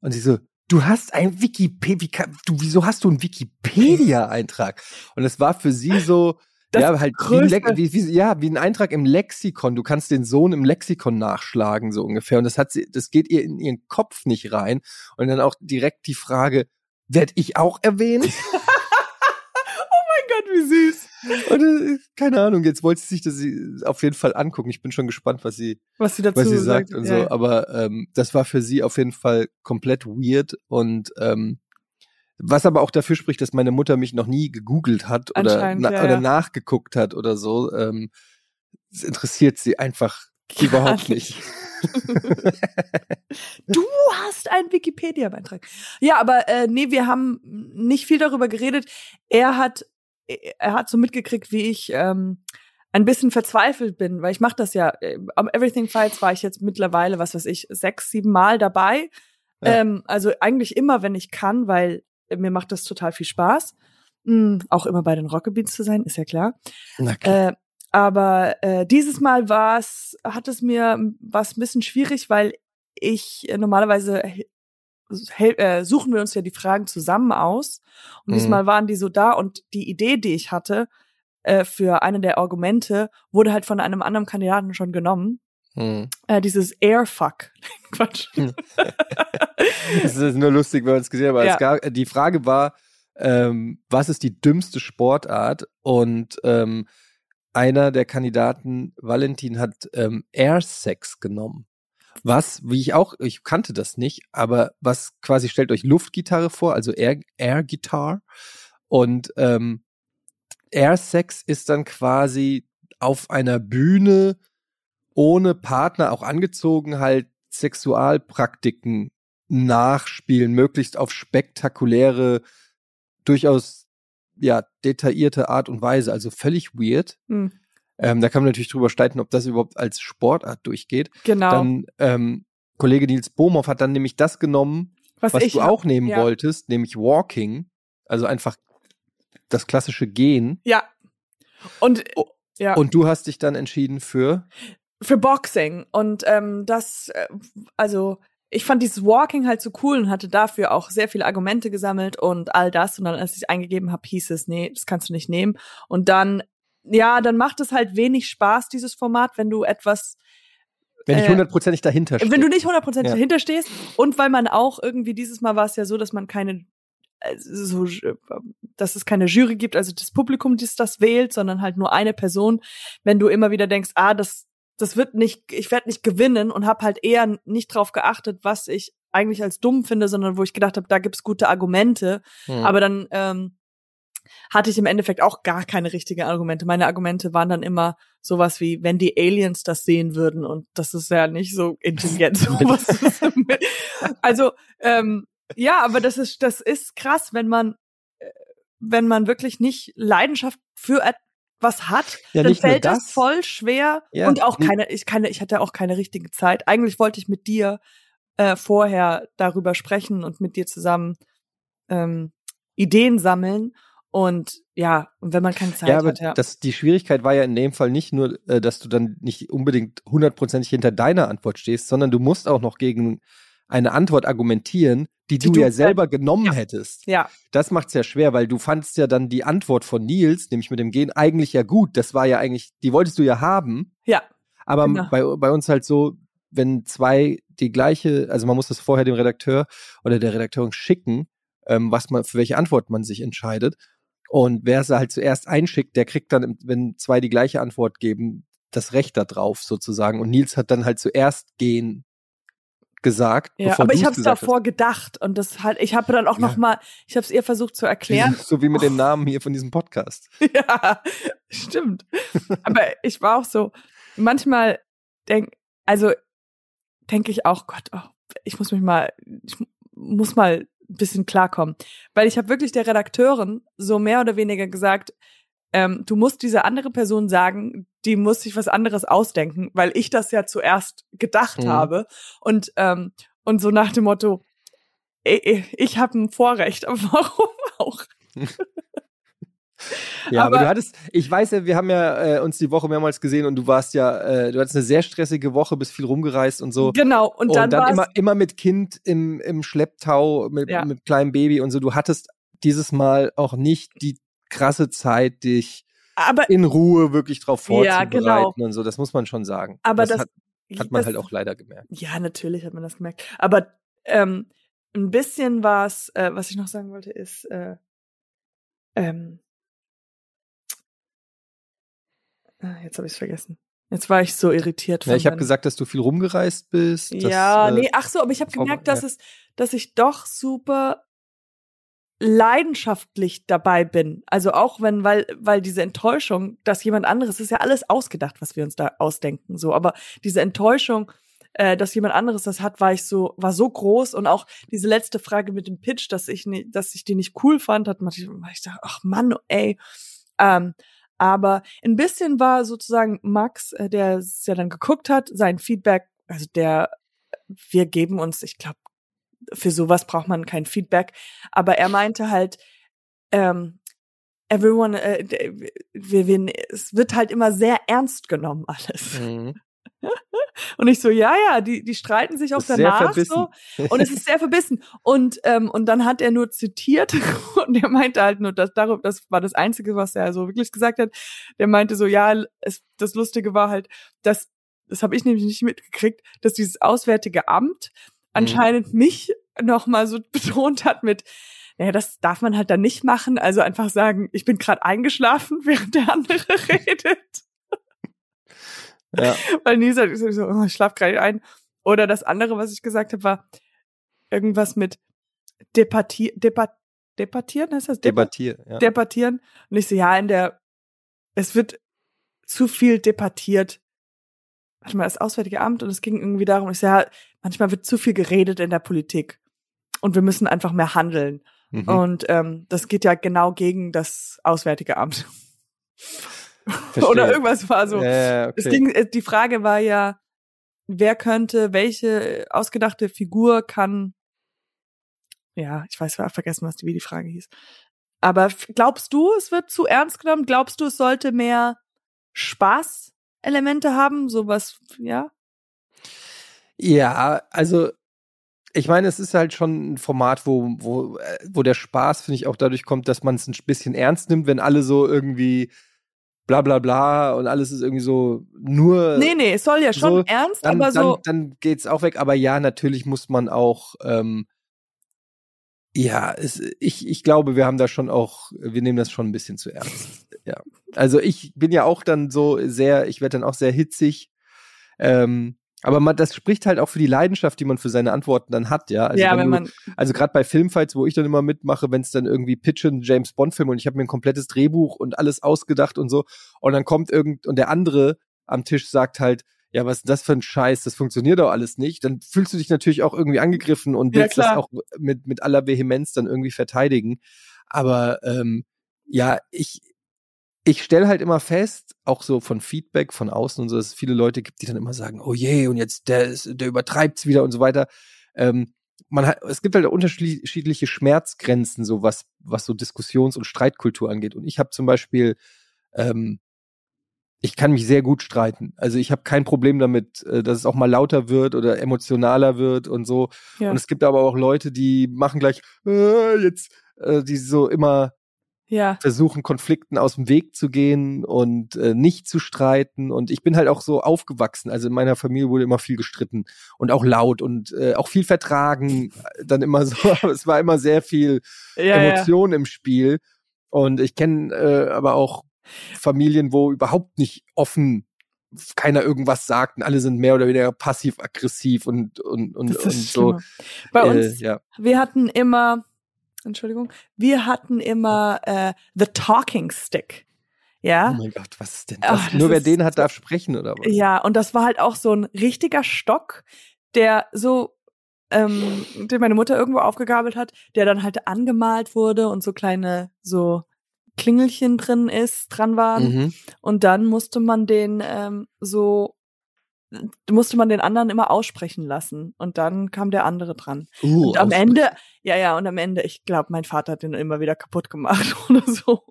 Und sie so, du hast ein Wikipedia, du, wieso hast du einen <laughs> Wikipedia-Eintrag? Und es war für sie so, Das ja, halt wie größte- wie, wie, ja, wie ein Eintrag im Lexikon. Du kannst den Sohn im Lexikon nachschlagen, so ungefähr. Und das hat sie, das geht ihr in ihren Kopf nicht rein. Und dann auch direkt die Frage, werd ich auch erwähnt? <laughs> <laughs> mein Gott, wie süß. Und, äh, keine Ahnung, jetzt wollte sie sich das sie- auf jeden Fall angucken. Ich bin schon gespannt, was sie, Was sie dazu was sie sagt und so. Ja. Aber ähm, das war für sie auf jeden Fall komplett weird und ähm, was aber auch dafür spricht, dass meine Mutter mich noch nie gegoogelt hat oder, na, ja, oder ja. nachgeguckt hat oder so. Ähm, es interessiert sie einfach überhaupt nicht. <laughs> Du hast einen Wikipedia-Beitrag. Ja, aber äh, nee, wir haben nicht viel darüber geredet. Er hat, er hat so mitgekriegt, wie ich ähm, ein bisschen verzweifelt bin, weil ich mache das ja. äh, Am Everything Fights war ich jetzt mittlerweile, was weiß ich, sechs, sieben Mal dabei. Ja. Ähm, also eigentlich immer, wenn ich kann, weil äh, mir macht das total viel Spaß. Mm, auch immer bei den Rockabits zu sein, ist ja klar. Na klar. Äh, aber äh, dieses Mal war es, hat es mir was ein bisschen schwierig, weil ich äh, normalerweise äh, suchen wir uns ja die Fragen zusammen aus. Und Mhm. diesmal waren die so da und die Idee, die ich hatte äh, für eine der Argumente, wurde halt von einem anderen Kandidaten schon genommen. Hm. Äh, dieses Airfuck. <laughs> Quatsch. <laughs> Es ist nur lustig, wenn man es gesehen hat, aber Ja. es gab, die Frage war, ähm, was ist die dümmste Sportart? Und ähm, einer der Kandidaten, Valentin, hat ähm, Airsex genommen. Was, wie ich auch, ich kannte das nicht, aber was quasi stellt euch Luftgitarre vor, also Air, Air Guitar. Und ähm, Airsex ist dann quasi auf einer Bühne ohne Partner auch angezogen halt Sexualpraktiken nachspielen, möglichst auf spektakuläre, durchaus ja detaillierte Art und Weise, also völlig weird. Hm, Ähm, da kann man natürlich drüber streiten, ob das überhaupt als Sportart durchgeht. genau. Dann ähm, Kollege Nils Bohmhoff hat dann nämlich das genommen, was, ich du auch nehmen ja. wolltest, nämlich Walking, also einfach das klassische Gehen. Ja. Und Oh, ja. Und du hast dich dann entschieden für für Boxing. Und ähm, das äh, also ich fand dieses Walking halt so cool und hatte dafür auch sehr viele Argumente gesammelt und all das. Und dann als ich eingegeben habe hieß es nee das kannst du nicht nehmen. Und dann ja dann macht es halt wenig Spaß dieses Format wenn du etwas wenn ich Äh, hundertprozentig dahinter stehe. wenn du nicht 100% Ja. dahinter stehst. Und weil man auch irgendwie dieses Mal war es ja so dass man keine äh, so dass es keine Jury gibt also das Publikum das das wählt sondern halt nur eine Person. Wenn du immer wieder denkst ah das das wird nicht ich werde nicht gewinnen und habe halt eher nicht drauf geachtet was ich eigentlich als dumm finde sondern wo ich gedacht habe da gibt's gute Argumente Hm. aber dann ähm, hatte ich im Endeffekt auch gar keine richtigen Argumente. Meine Argumente waren dann immer sowas wie, wenn die Aliens das sehen würden und das ist ja nicht so intelligent. <laughs> sowas <laughs> also ähm, ja, aber das ist das ist krass, wenn man äh, wenn man wirklich nicht Leidenschaft für was hat, Ja, dann fällt das. voll schwer Ja, und auch keine, ich keine, ich hatte auch keine richtige Zeit. Eigentlich wollte ich mit dir äh, vorher darüber sprechen und mit dir zusammen ähm, Ideen sammeln und ja, und wenn man keine Zeit ja, aber hat, ja. Das, die Schwierigkeit war ja in dem Fall nicht nur, äh, dass du dann nicht unbedingt hundertprozentig hinter deiner Antwort stehst, sondern du musst auch noch gegen eine Antwort argumentieren, die, Die du, du ja selber genommen Ja. hättest. ja, Das macht's ja schwer, weil du fandst ja dann die Antwort von Nils, nämlich mit dem Gehen, eigentlich ja gut. Das war ja eigentlich, die wolltest du ja haben. ja, Aber Genau. bei, bei uns halt so, wenn zwei die gleiche, also man muss das vorher dem Redakteur oder der Redakteurin schicken, ähm, was man, für welche Antwort man sich entscheidet. Und wer es halt zuerst einschickt, der kriegt dann, wenn zwei die gleiche Antwort geben, das Recht da drauf sozusagen. Und Nils hat dann halt zuerst gehen gesagt, ja. Aber ich habe es davor gedacht und das halt, ich habe dann auch Ja. noch mal, ich habe es ihr versucht zu hast. erklären. So wie mit dem Namen hier von diesem Podcast. <laughs> Ja, stimmt. Aber ich war auch so, manchmal denk, also denke ich auch, Gott, oh, ich muss mich mal, ich muss mal ein bisschen klarkommen. Weil ich habe wirklich der Redakteurin so mehr oder weniger gesagt, ähm, du musst diese andere Person sagen, die muss sich was anderes ausdenken, weil ich das ja zuerst gedacht Mhm. habe. Und, ähm, und so nach dem Motto, ich, ich habe ein Vorrecht, aber <laughs> warum auch? <laughs> Ja, aber, Aber- du hattest, ich weiß ja, wir haben ja äh, uns die Woche mehrmals gesehen und du warst ja, äh, du hattest eine sehr stressige Woche, bist viel rumgereist und so. Genau, und dann, war's- immer, immer mit Kind im, im Schlepptau, mit, Ja. mit kleinem Baby und so. Du hattest dieses Mal auch nicht die krasse Zeit, dich aber in Ruhe wirklich drauf Ja, vorzubereiten genau. und so. Das muss man schon sagen. Aber das- hat, hat man das- halt auch leider gemerkt. Ja, natürlich hat man das gemerkt. Aber ähm, ein bisschen was, äh, was ich noch sagen wollte, ist, äh, ähm, ah, jetzt habe ich es vergessen. Jetzt war ich so irritiert. Ja, ich habe gesagt, dass du viel rumgereist bist. dass, ja, äh, nee, ach so, aber ich habe gemerkt, dass ja. es, dass ich doch super leidenschaftlich dabei bin. Also auch wenn, weil, weil diese Enttäuschung, dass jemand anderes, ist ja alles ausgedacht, was wir uns da ausdenken, so. Aber diese Enttäuschung, äh, dass jemand anderes das hat, war ich so, war so groß und auch diese letzte Frage mit dem Pitch, dass ich nicht, dass ich die nicht cool fand, hat man, ich dachte, ach Mann, ey. Ähm, aber ein bisschen war sozusagen Max, äh, der es ja dann geguckt hat, sein Feedback, also der, wir geben uns, ich glaube, für sowas braucht man kein Feedback, aber er meinte halt, ähm, everyone, äh, wir, wir, es wird halt immer sehr ernst genommen alles. Mhm. <laughs> Und ich so, ja, ja, die, die streiten sich auch ist danach so. Und es ist sehr verbissen. Und, ähm, und dann hat er nur zitiert <laughs> und er meinte halt nur, dass darüber, das war das Einzige, was er so wirklich gesagt hat. Der meinte so, ja, es, das Lustige war halt, dass, das habe ich nämlich nicht mitgekriegt, dass dieses Auswärtige Amt anscheinend mich nochmal so <laughs> betont hat mit, naja, das darf man halt dann nicht machen. Also einfach sagen, ich bin gerade eingeschlafen, <laughs> während der andere <laughs> redet. Ja. Weil Nisa ist so, oh, ich schlaf gerade ein. Oder das andere, was ich gesagt habe, war irgendwas mit debattier, debat, debattieren, heißt das? Debat Debattier. Ja. debattieren. Und ich so, ja, in der, es wird zu viel debattiert. Warte mal, das Auswärtige Amt und es ging irgendwie darum, ich so, ja, manchmal wird zu viel geredet in der Politik. Und wir müssen einfach mehr handeln. Mhm. Und ähm, das geht ja genau gegen das Auswärtige Amt. <laughs> Oder irgendwas war so. Ja, okay. Es ging, äh, die Frage war ja, wer könnte, welche ausgedachte Figur kann, ja, ich weiß, ich hab vergessen, was die, wie die Frage hieß. Aber glaubst du, es wird zu ernst genommen? Glaubst du, es sollte mehr Spaßelemente haben? Sowas, ja? Ja, also ich meine, es ist halt schon ein Format, wo, wo, äh, wo der Spaß, finde ich, auch dadurch kommt, dass man es ein bisschen ernst nimmt, wenn alle so irgendwie bla bla bla und alles ist irgendwie so nur. Nee, nee, es soll ja schon so, ernst, dann, aber so. Dann, dann geht's auch weg. Aber ja, natürlich muss man auch. Ähm, ja, es, ich, ich glaube, wir haben da schon auch, wir nehmen das schon ein bisschen zu ernst. <laughs> Ja. Also ich bin ja auch dann so sehr, ich werde dann auch sehr hitzig. Ähm, aber man, das spricht halt auch für die Leidenschaft, die man für seine Antworten dann hat, ja. Also ja, wenn du, man, also gerade bei Filmfights, wo ich dann immer mitmache, wenn es dann irgendwie pitchen James Bond Film und ich habe mir ein komplettes Drehbuch und alles ausgedacht und so und dann kommt irgend und der andere am Tisch sagt halt, ja, was ist das für ein Scheiß, das funktioniert doch alles nicht, dann fühlst du dich natürlich auch irgendwie angegriffen und Ja, willst das klar. auch mit mit aller Vehemenz dann irgendwie verteidigen. Aber ähm, ja, ich ich stelle halt immer fest, auch so von Feedback von außen und so, dass es viele Leute gibt, die dann immer sagen, oh je, und jetzt der, ist, der übertreibt's wieder und so weiter. Ähm, man hat, es gibt halt unterschiedliche Schmerzgrenzen, so was, was so Diskussions- und Streitkultur angeht. Und ich habe zum Beispiel, ähm, ich kann mich sehr gut streiten. Also ich habe kein Problem damit, äh, dass es auch mal lauter wird oder emotionaler wird und so. Ja. Und es gibt aber auch Leute, die machen gleich äh, jetzt, äh, die so immer Ja. versuchen, Konflikten aus dem Weg zu gehen und äh, nicht zu streiten. Und ich bin halt auch so aufgewachsen. Also in meiner Familie wurde immer viel gestritten und auch laut und äh, auch viel vertragen. Dann immer so, <laughs> aber es war immer sehr viel Ja, ja. Emotion im Spiel. Und ich kenne äh, aber auch Familien, wo überhaupt nicht offen keiner irgendwas sagt und alle sind mehr oder weniger passiv-aggressiv und, und, und, und so. Bei uns Äh, ja. Wir hatten immer, Entschuldigung, wir hatten immer äh, The Talking Stick. Ja. Oh mein Gott, was ist denn Ah, das? das Nur wer den hat, darf sprechen, oder was? Ja, und das war halt auch so ein richtiger Stock, der so, ähm, den meine Mutter irgendwo aufgegabelt hat, der dann halt angemalt wurde und so kleine, so Klingelchen drin ist, dran waren. Mhm. Und dann musste man den ähm, so, musste man den anderen immer aussprechen lassen. Und dann kam der andere dran. Uh, Und am aussprechen. Ende, ja, ja, und am Ende, ich glaube, mein Vater hat den immer wieder kaputt gemacht <laughs> oder so.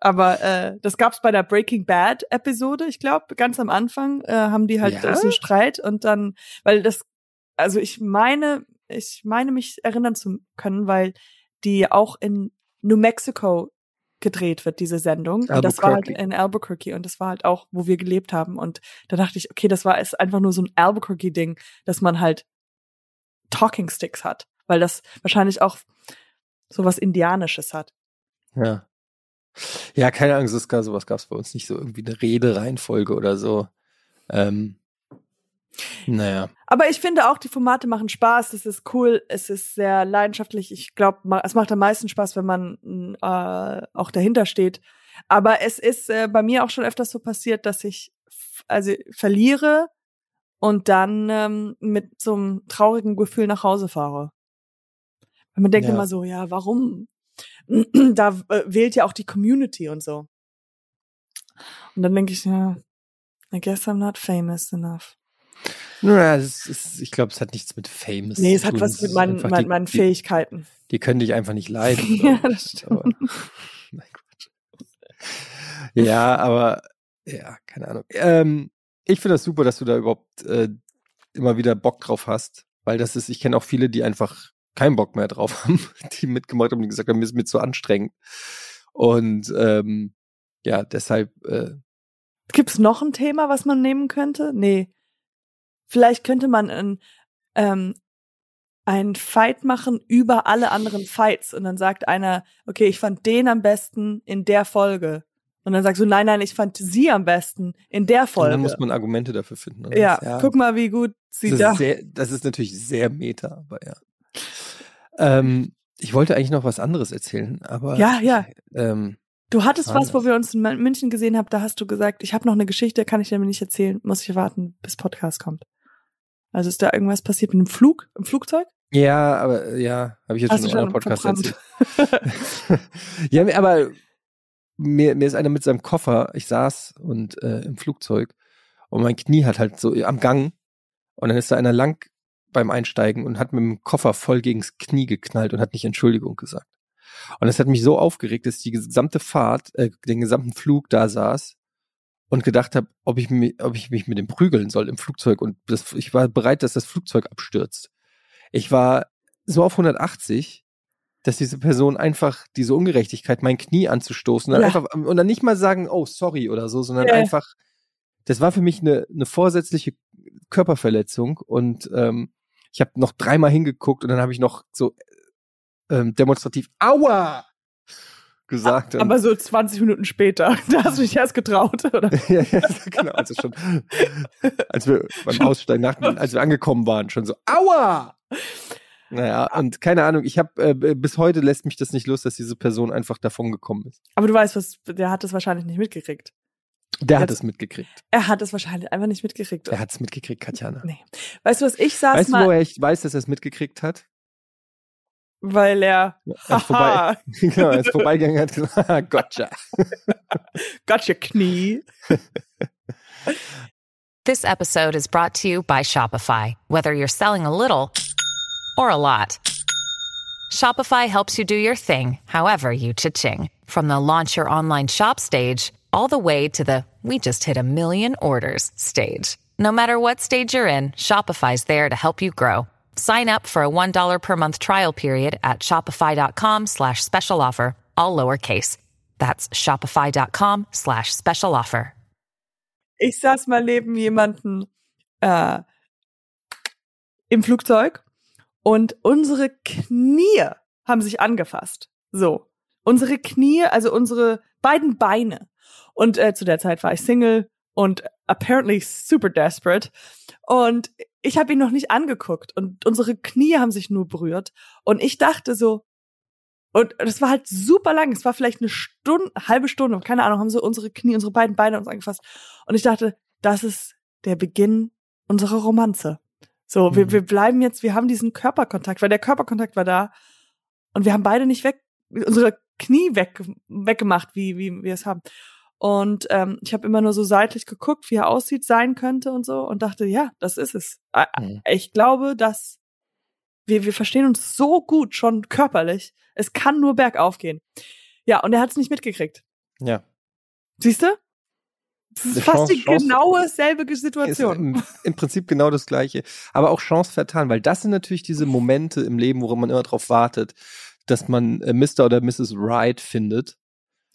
Aber äh, das gab's bei der Breaking Bad Episode, ich glaube, ganz am Anfang äh, haben die halt Ja? ja? so einen Streit und dann, weil das, also ich meine, ich meine mich erinnern zu können, weil die auch in New Mexico gedreht wird, diese Sendung. Und das war halt in Albuquerque und das war halt auch, wo wir gelebt haben. Und da dachte ich, okay, das war ist einfach nur so ein Albuquerque-Ding, dass man halt Talking Sticks hat, weil das wahrscheinlich auch so was Indianisches hat. Ja. Ja, keine Angst, es gab, sowas gab es bei uns nicht so irgendwie eine Redereihenfolge oder so. Ähm, naja. Aber ich finde auch, die Formate machen Spaß. Es ist cool. Es ist sehr leidenschaftlich. Ich glaube, es macht am meisten Spaß, wenn man äh, auch dahinter steht. Aber es ist äh, bei mir auch schon öfters so passiert, dass ich also verliere und dann ähm, mit so einem traurigen Gefühl nach Hause fahre. Weil man denkt Ja. immer so, ja, warum? <clears throat> da äh, wählt ja auch die Community und so. Und dann denke ich, ja, I guess I'm not famous enough. Naja, es ist, ich glaube, es hat nichts mit Famous Nee, es hat tun. was Es mit meinen, einfach meinen, die, meinen die, Fähigkeiten. die können dich einfach nicht leiden. <laughs> Ja, das stimmt. <laughs> Aber. Ja, aber ja, keine Ahnung. Ähm, ich finde das super, dass du da überhaupt äh, immer wieder Bock drauf hast, weil das ist, ich kenne auch viele, die einfach keinen Bock mehr drauf <laughs> haben, die mitgemacht haben und gesagt haben, mir ist mir zu anstrengend. Und ähm, ja, deshalb äh, Gibt's noch ein Thema, was man nehmen könnte? Nee. Vielleicht könnte man ein, ähm, ein Fight machen über alle anderen Fights und dann sagt einer, okay, ich fand den am besten in der Folge. Und dann sagst du, nein, nein, ich fand sie am besten in der und Folge. dann muss man Argumente dafür finden. oder? ja, guck mal, wie gut sie das, da. ist sehr, das ist natürlich sehr meta, aber ja. Ähm, ich wollte eigentlich noch was anderes erzählen, aber Ja, ja. Ähm, Du hattest was, wo wir uns in München gesehen haben, da hast du gesagt, ich habe noch eine Geschichte, kann ich dir nicht erzählen, muss ich warten, bis Podcast kommt. Also ist da irgendwas passiert mit dem Flug, im Flugzeug? ja, aber ja, habe ich jetzt Hast schon in einem Podcast verbrannt. erzählt. <laughs> ja, aber mir, mir ist einer mit seinem Koffer, ich saß und äh, im Flugzeug und mein Knie hat halt so am Gang und dann ist da einer lang beim Einsteigen und hat mit dem Koffer voll gegens Knie geknallt und hat nicht Entschuldigung gesagt. Und das hat mich so aufgeregt, dass die gesamte Fahrt, äh, den gesamten Flug da saß und gedacht habe, ob ich mich, ob ich mich mit dem prügeln soll im Flugzeug und das, ich war bereit, dass das Flugzeug abstürzt. Ich war so auf 180, dass diese Person einfach diese Ungerechtigkeit, mein Knie anzustoßen und, dann Ja. einfach und dann nicht mal sagen, oh sorry oder so, sondern Ja. einfach, das war für mich eine, eine vorsätzliche Körperverletzung und ähm, ich habe noch dreimal hingeguckt und dann habe ich noch so ähm, demonstrativ Aua gesagt. und- Aber so 20 Minuten später, <laughs> da hast du dich erst getraut, oder? <laughs> ja, ja, genau, also schon, als wir beim Aussteigen, nach, als wir angekommen waren, schon so, aua! Naja, und keine Ahnung, ich habe, äh, bis heute lässt mich das nicht los, dass diese Person einfach davon gekommen ist. Aber du weißt, was, der hat es wahrscheinlich nicht mitgekriegt. Der hat es mitgekriegt. Er hat es wahrscheinlich einfach nicht mitgekriegt. Der hat es mitgekriegt, Katjana. Nee. Weißt du, was ich saß Weißt du, mal. woher ich weiß, dass er es mitgekriegt hat? Weil er, Er vorbei, <laughs> genau, er ist vorbeigegangen hat gesagt, gotcha. <laughs> gotcha Knie. This episode is brought to you by Shopify. Whether you're selling a little or a lot, Shopify helps you do your thing, however you cha-ching. From the launch your online shop stage, all the way to the we just hit a million orders stage. No matter what stage you're in, Shopify's there to help you grow. Sign up for a $1 per month trial period at shopify.com slash special offer, all lowercase. That's shopify.com slash special offer. Ich saß mal neben jemanden äh, im Flugzeug und unsere Knie haben sich angefasst. So. Unsere Knie, also unsere beiden Beine. Und äh, zu der Zeit war ich Single und apparently super desperate. Und ich habe ihn noch nicht angeguckt und unsere Knie haben sich nur berührt. Und ich dachte so, und das war halt super lang. Es war vielleicht eine Stunde, halbe Stunde, keine Ahnung, haben so unsere Knie, unsere beiden Beine uns angefasst. Und ich dachte, das ist der Beginn unserer Romanze. So, wir, Mhm. wir bleiben jetzt, wir haben diesen Körperkontakt, weil der Körperkontakt war da und wir haben beide nicht weg, unsere Knie weg, weggemacht, wie, wie wir es haben. Und ähm, ich habe immer nur so seitlich geguckt, wie er aussieht, sein könnte und so und dachte, ja, das ist es. Mhm. Ich glaube, dass wir, wir verstehen uns so gut schon körperlich. Es kann nur bergauf gehen. Ja, und er hat es nicht mitgekriegt. Ja. Siehst du? Das ist Eine fast Chance- die Chance- genaue selbe Situation. im, im Prinzip genau das Gleiche. Aber auch Chance vertan, weil das sind natürlich diese Momente im Leben, worum man immer drauf wartet, dass man äh, Mr. oder Mrs. Right findet.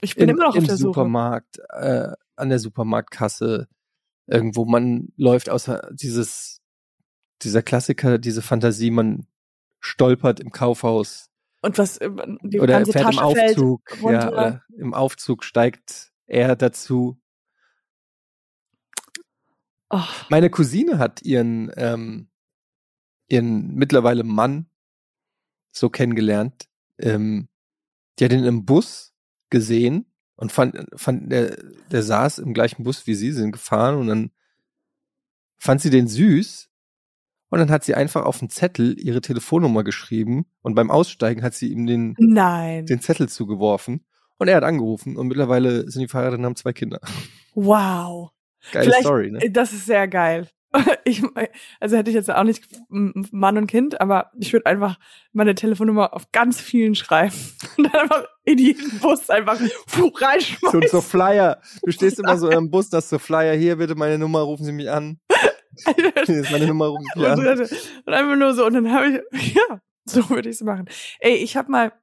Ich bin Im, immer noch auf im der Suche. Supermarkt, äh, an der Supermarktkasse, irgendwo man läuft außer dieses, dieser Klassiker, diese Fantasie, man stolpert im Kaufhaus Und was äh, die oder ganze fährt im Tasche fällt Aufzug, ja, oder im Aufzug steigt er dazu. Oh, Meine Cousine hat ihren, ähm, ihren mittlerweile Mann so kennengelernt. Ähm, die hat ihn im Bus gesehen und fand, fand der, der saß im gleichen Bus wie sie, sind gefahren und dann fand sie den süß und dann hat sie einfach auf den Zettel ihre Telefonnummer geschrieben und beim Aussteigen hat sie ihm den, nein. den Zettel zugeworfen und er hat angerufen und mittlerweile sind die verheiratet und haben zwei Kinder. Wow. Geile Vielleicht- Story, ne? Das ist sehr geil. <laughs> Ich, also hätte ich jetzt auch nicht Mann und Kind, aber ich würde einfach meine Telefonnummer auf ganz vielen schreiben <laughs> und dann einfach in jeden Bus einfach puh, So, reinschmeißen. so Flyer. Du <laughs> stehst immer so im Bus, das ist so Flyer. Hier, bitte meine Nummer, rufen Sie mich an. Hier ist meine Nummer, rufen Sie mich und, an. und einfach nur so und dann habe ich ja so würde ich es machen. Ey, ich habe mal,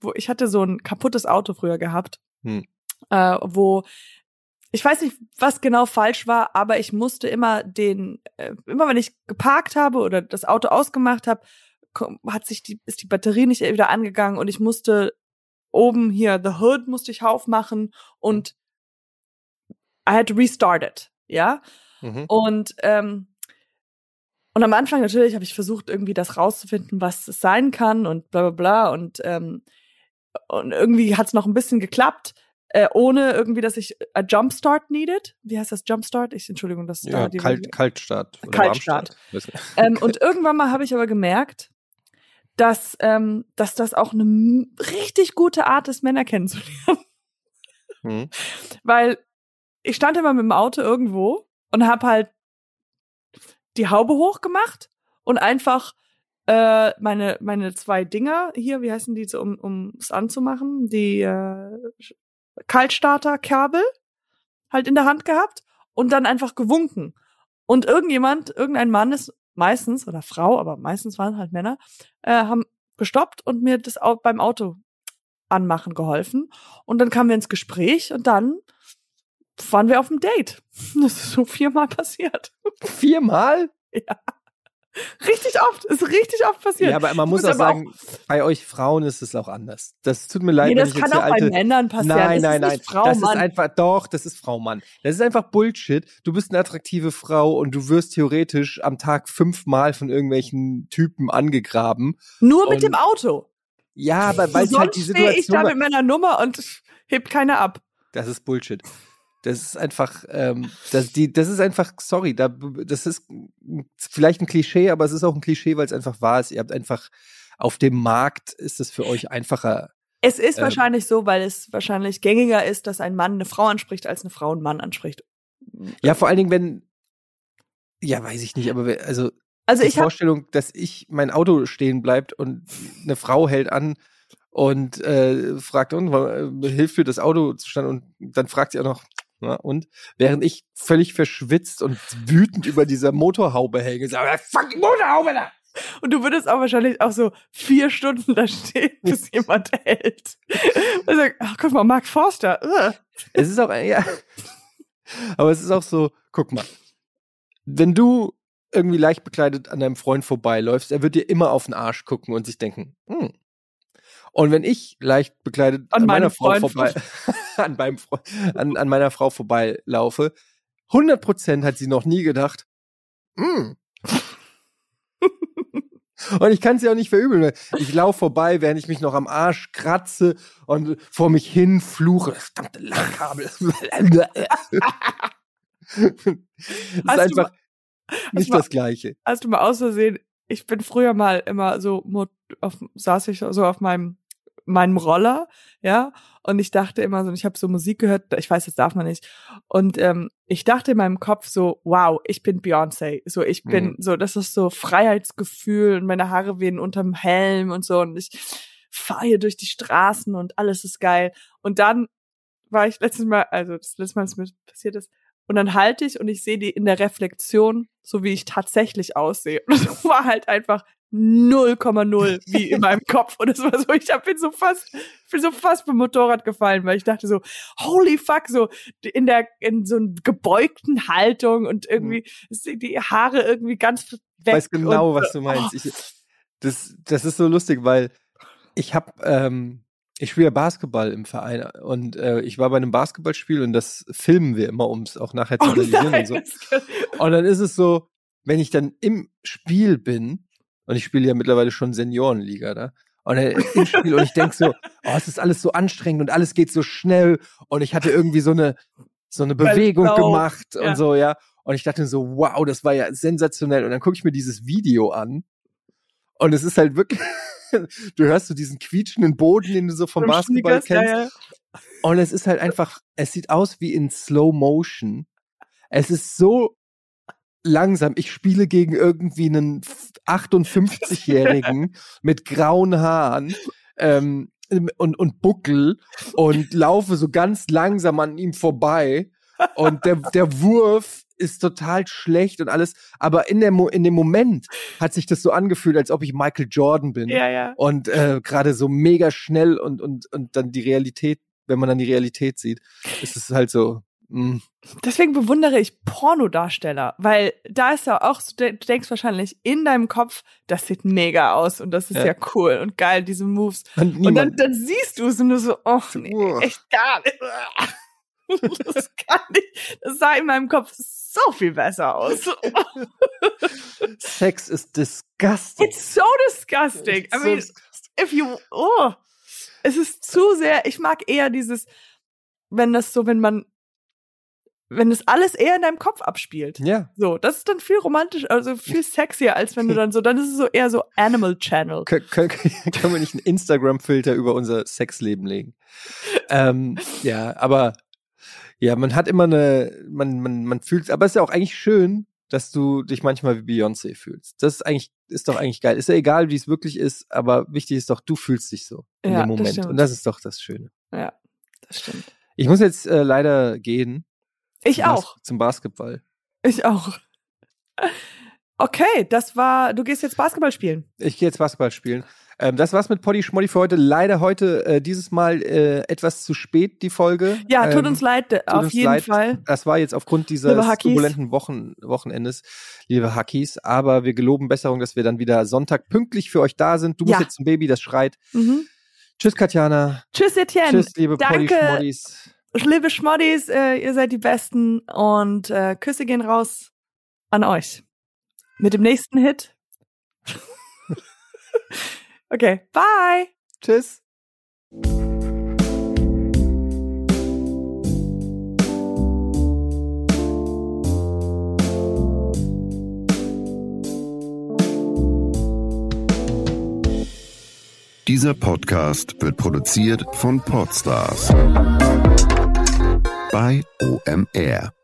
wo ich hatte so ein kaputtes Auto früher gehabt, Hm. äh, wo ich weiß nicht, was genau falsch war, aber ich musste immer den, äh, immer wenn ich geparkt habe oder das Auto ausgemacht habe, hat sich die, ist die Batterie nicht wieder angegangen und ich musste oben hier the hood musste ich aufmachen und I had to restart it, ja. Mhm. Und ähm, und am Anfang natürlich habe ich versucht irgendwie das rauszufinden, was es sein kann und bla bla bla und ähm, und irgendwie hat es noch ein bisschen geklappt, äh, ohne irgendwie, dass ich a Jumpstart needed. Wie heißt das Jumpstart? Ich Entschuldigung, das Ja, die- Kalt, Kaltstart. Oder Kaltstart. Nicht. ähm, und irgendwann mal habe ich aber gemerkt, dass ähm, dass das auch eine richtig gute Art ist, Männer kennenzulernen, Mhm. weil ich stand immer mit dem Auto irgendwo und habe halt die Haube hochgemacht und einfach äh, meine meine zwei Dinger hier, wie heißen die, so, um um es anzumachen, die äh, Kaltstarterkabel halt in der Hand gehabt und dann einfach gewunken. Und irgendjemand, irgendein Mann ist meistens oder Frau, aber meistens waren halt Männer, äh, haben gestoppt und mir das Au beim Auto anmachen geholfen. Und dann kamen wir ins Gespräch und dann waren wir auf dem Date. <laughs> Das ist so viermal passiert. Viermal? Richtig oft, ist richtig oft passiert. Ja, aber man muss muss auch sagen, bei euch Frauen ist es auch anders. Das tut mir leid, nee, das ich kann auch bei alte. Männern passieren. Nein, nein, nein. Frau, das Mann. ist einfach, doch, das ist Frau, Mann. Das ist einfach Bullshit. Du bist eine attraktive Frau und du wirst theoretisch am Tag fünfmal von irgendwelchen Typen angegraben. Nur mit und- dem Auto. Ja, aber weil es halt die Sonst stehe ich Situation da mit meiner Nummer und hebt keiner ab. Das ist Bullshit. Das ist einfach, ähm, das, die, das ist einfach, sorry, da, das ist vielleicht ein Klischee, aber es ist auch ein Klischee, weil es einfach wahr ist. Ihr habt einfach auf dem Markt ist es für euch einfacher. Es ist Ähm. wahrscheinlich so, weil es wahrscheinlich gängiger ist, dass ein Mann eine Frau anspricht, als eine Frau einen Mann anspricht. Ja, vor allen Dingen, wenn, ja, weiß ich nicht, aber also Also die Vorstellung, dass ich mein Auto stehen bleibt und eine Frau hält an und äh, fragt, und äh, hilft für das Auto zu stand und dann fragt sie auch noch, na, und während ich völlig verschwitzt und wütend über dieser Motorhaube hänge, sage, fucking Motorhaube da! und du würdest auch wahrscheinlich auch so vier Stunden da stehen, bis <laughs> jemand hält. Und sagt, ach guck mal, Mark Forster. ugh. Es ist auch, ja, aber es ist auch so, guck mal, wenn du irgendwie leicht bekleidet an deinem Freund vorbeiläufst, er wird dir immer auf den Arsch gucken und sich denken, hm. Und wenn ich leicht bekleidet An an, meiner Frau Freund vorbei, an, meinem an, an meiner Frau vorbeilaufe, 100 Prozent hat sie noch nie gedacht, hm. <laughs> Und ich kann es ja auch nicht verübeln. Ich laufe vorbei, während ich mich noch am Arsch kratze und vor mich hin fluche. Das verdammte Langkabel. das <laughs> ist einfach hast nicht du mal- das Gleiche. Hast du mal aus Versehen, ich bin früher mal immer so, auf, saß ich so auf meinem, meinem Roller, ja, und ich dachte immer so, ich habe so Musik gehört, ich weiß, das darf man nicht, und ähm, ich dachte in meinem Kopf so, wow, ich bin Beyoncé, so ich bin Mhm. so, das ist so Freiheitsgefühl und meine Haare wehen unterm Helm und so und ich fahre hier durch die Straßen und alles ist geil. Und dann war ich letztes Mal, also das letzte Mal, was mir passiert ist, und dann halte ich und ich sehe die in der Reflexion, so wie ich tatsächlich aussehe. Und das <laughs> war halt einfach 0,0 <laughs> wie in meinem Kopf. Und es war so, ich hab, bin so fast, bin so fast beim Motorrad gefallen, weil ich dachte so, holy fuck, so in der, in so einer gebeugten Haltung und irgendwie ist die- Haare irgendwie ganz weg. Ich weiß genau, und, was du meinst. Ich, das, das ist so lustig, weil ich habe, ähm, ich spiele ja Basketball im Verein und äh, ich war bei einem Basketballspiel und das filmen wir immer, um es auch nachher zu Oh analysieren nein, und so. Und dann ist es so, wenn ich dann im Spiel bin, und ich spiele ja mittlerweile schon Seniorenliga da, und dann im Spiel und ich denk so, oh, es ist alles so anstrengend und alles geht so schnell und ich hatte irgendwie so eine so eine <laughs> Bewegung Sau, gemacht ja. und so, ja. Und ich dachte so, wow, das war ja sensationell. Und dann gucke ich mir dieses Video an und es ist halt wirklich, <laughs> du hörst so diesen quietschenden Boden, den du so vom Basketball kennst. ja, ja. Und es ist halt einfach, es sieht aus wie in Slow Motion. Es ist so langsam. Ich spiele gegen irgendwie einen 58-Jährigen <laughs> mit grauen Haaren ähm, und, und Buckel und laufe so ganz langsam an ihm vorbei. Und der, der Wurf ist total schlecht und alles. Aber in, der Mo in dem Moment hat sich das so angefühlt, als ob ich Michael Jordan bin Ja, ja. und äh, gerade so mega schnell und und und dann die Realität, wenn man dann die Realität sieht, ist es halt so. Mh, Deswegen bewundere ich Pornodarsteller, weil da ist ja auch, so, du denkst wahrscheinlich in deinem Kopf, das sieht mega aus und das ist ja, Ja. cool und geil, diese Moves. und Und dann, dann siehst du es und du so, oh nee, Uah. echt gar nicht. <laughs> Das kann nicht. Das sah in meinem Kopf so viel besser aus. <laughs> Sex ist disgusting. It's so disgusting. I It's so mean, disgusting. if you, oh, es ist zu sehr, ich mag eher dieses, wenn das so, wenn man, wenn das alles eher in deinem Kopf abspielt. Ja. So, das ist dann viel romantisch, also viel sexier, als wenn du dann so, dann ist es so eher so Animal Channel. Können, können, <laughs> können wir nicht einen Instagram-Filter über unser Sexleben legen? ähm, ja, aber ja, man hat immer eine, man, man, man fühlt, aber es ist ja auch eigentlich schön, dass du dich manchmal wie Beyoncé fühlst. Das ist eigentlich, ist doch eigentlich geil. Ist ja egal, wie es wirklich ist, aber wichtig ist doch, du fühlst dich so in Ja, dem das Moment. stimmt. Und das ist doch das Schöne. Ja, das stimmt. Ich muss jetzt äh, leider gehen. Ich zum Bas- auch. Zum Basketball. Ich auch. Okay, das war, du gehst jetzt Basketball spielen. Ich gehe jetzt Basketball spielen. Ähm, das war's mit Poddy Schmoddy für heute. Leider heute äh, dieses Mal äh, etwas zu spät, die Folge. Ja, tut Ähm, uns leid, äh, auf uns jeden leid. Fall. Das war jetzt aufgrund dieses turbulenten Wochen, Wochenendes, liebe Hackies. Aber wir geloben Besserung, dass wir dann wieder Sonntag pünktlich für euch da sind. Du Ja. musst jetzt ein Baby, das schreit. Mhm. Tschüss, Katjana. Tschüss, Etienne. Tschüss, liebe Poddy danke. Schmoddis. Liebe Schmoddis, äh, ihr seid die Besten und äh, Küsse gehen raus an euch. Mit dem nächsten Hit. <laughs> okay, bye. Tschüss. Dieser Podcast wird produziert von Podstars bei OMR.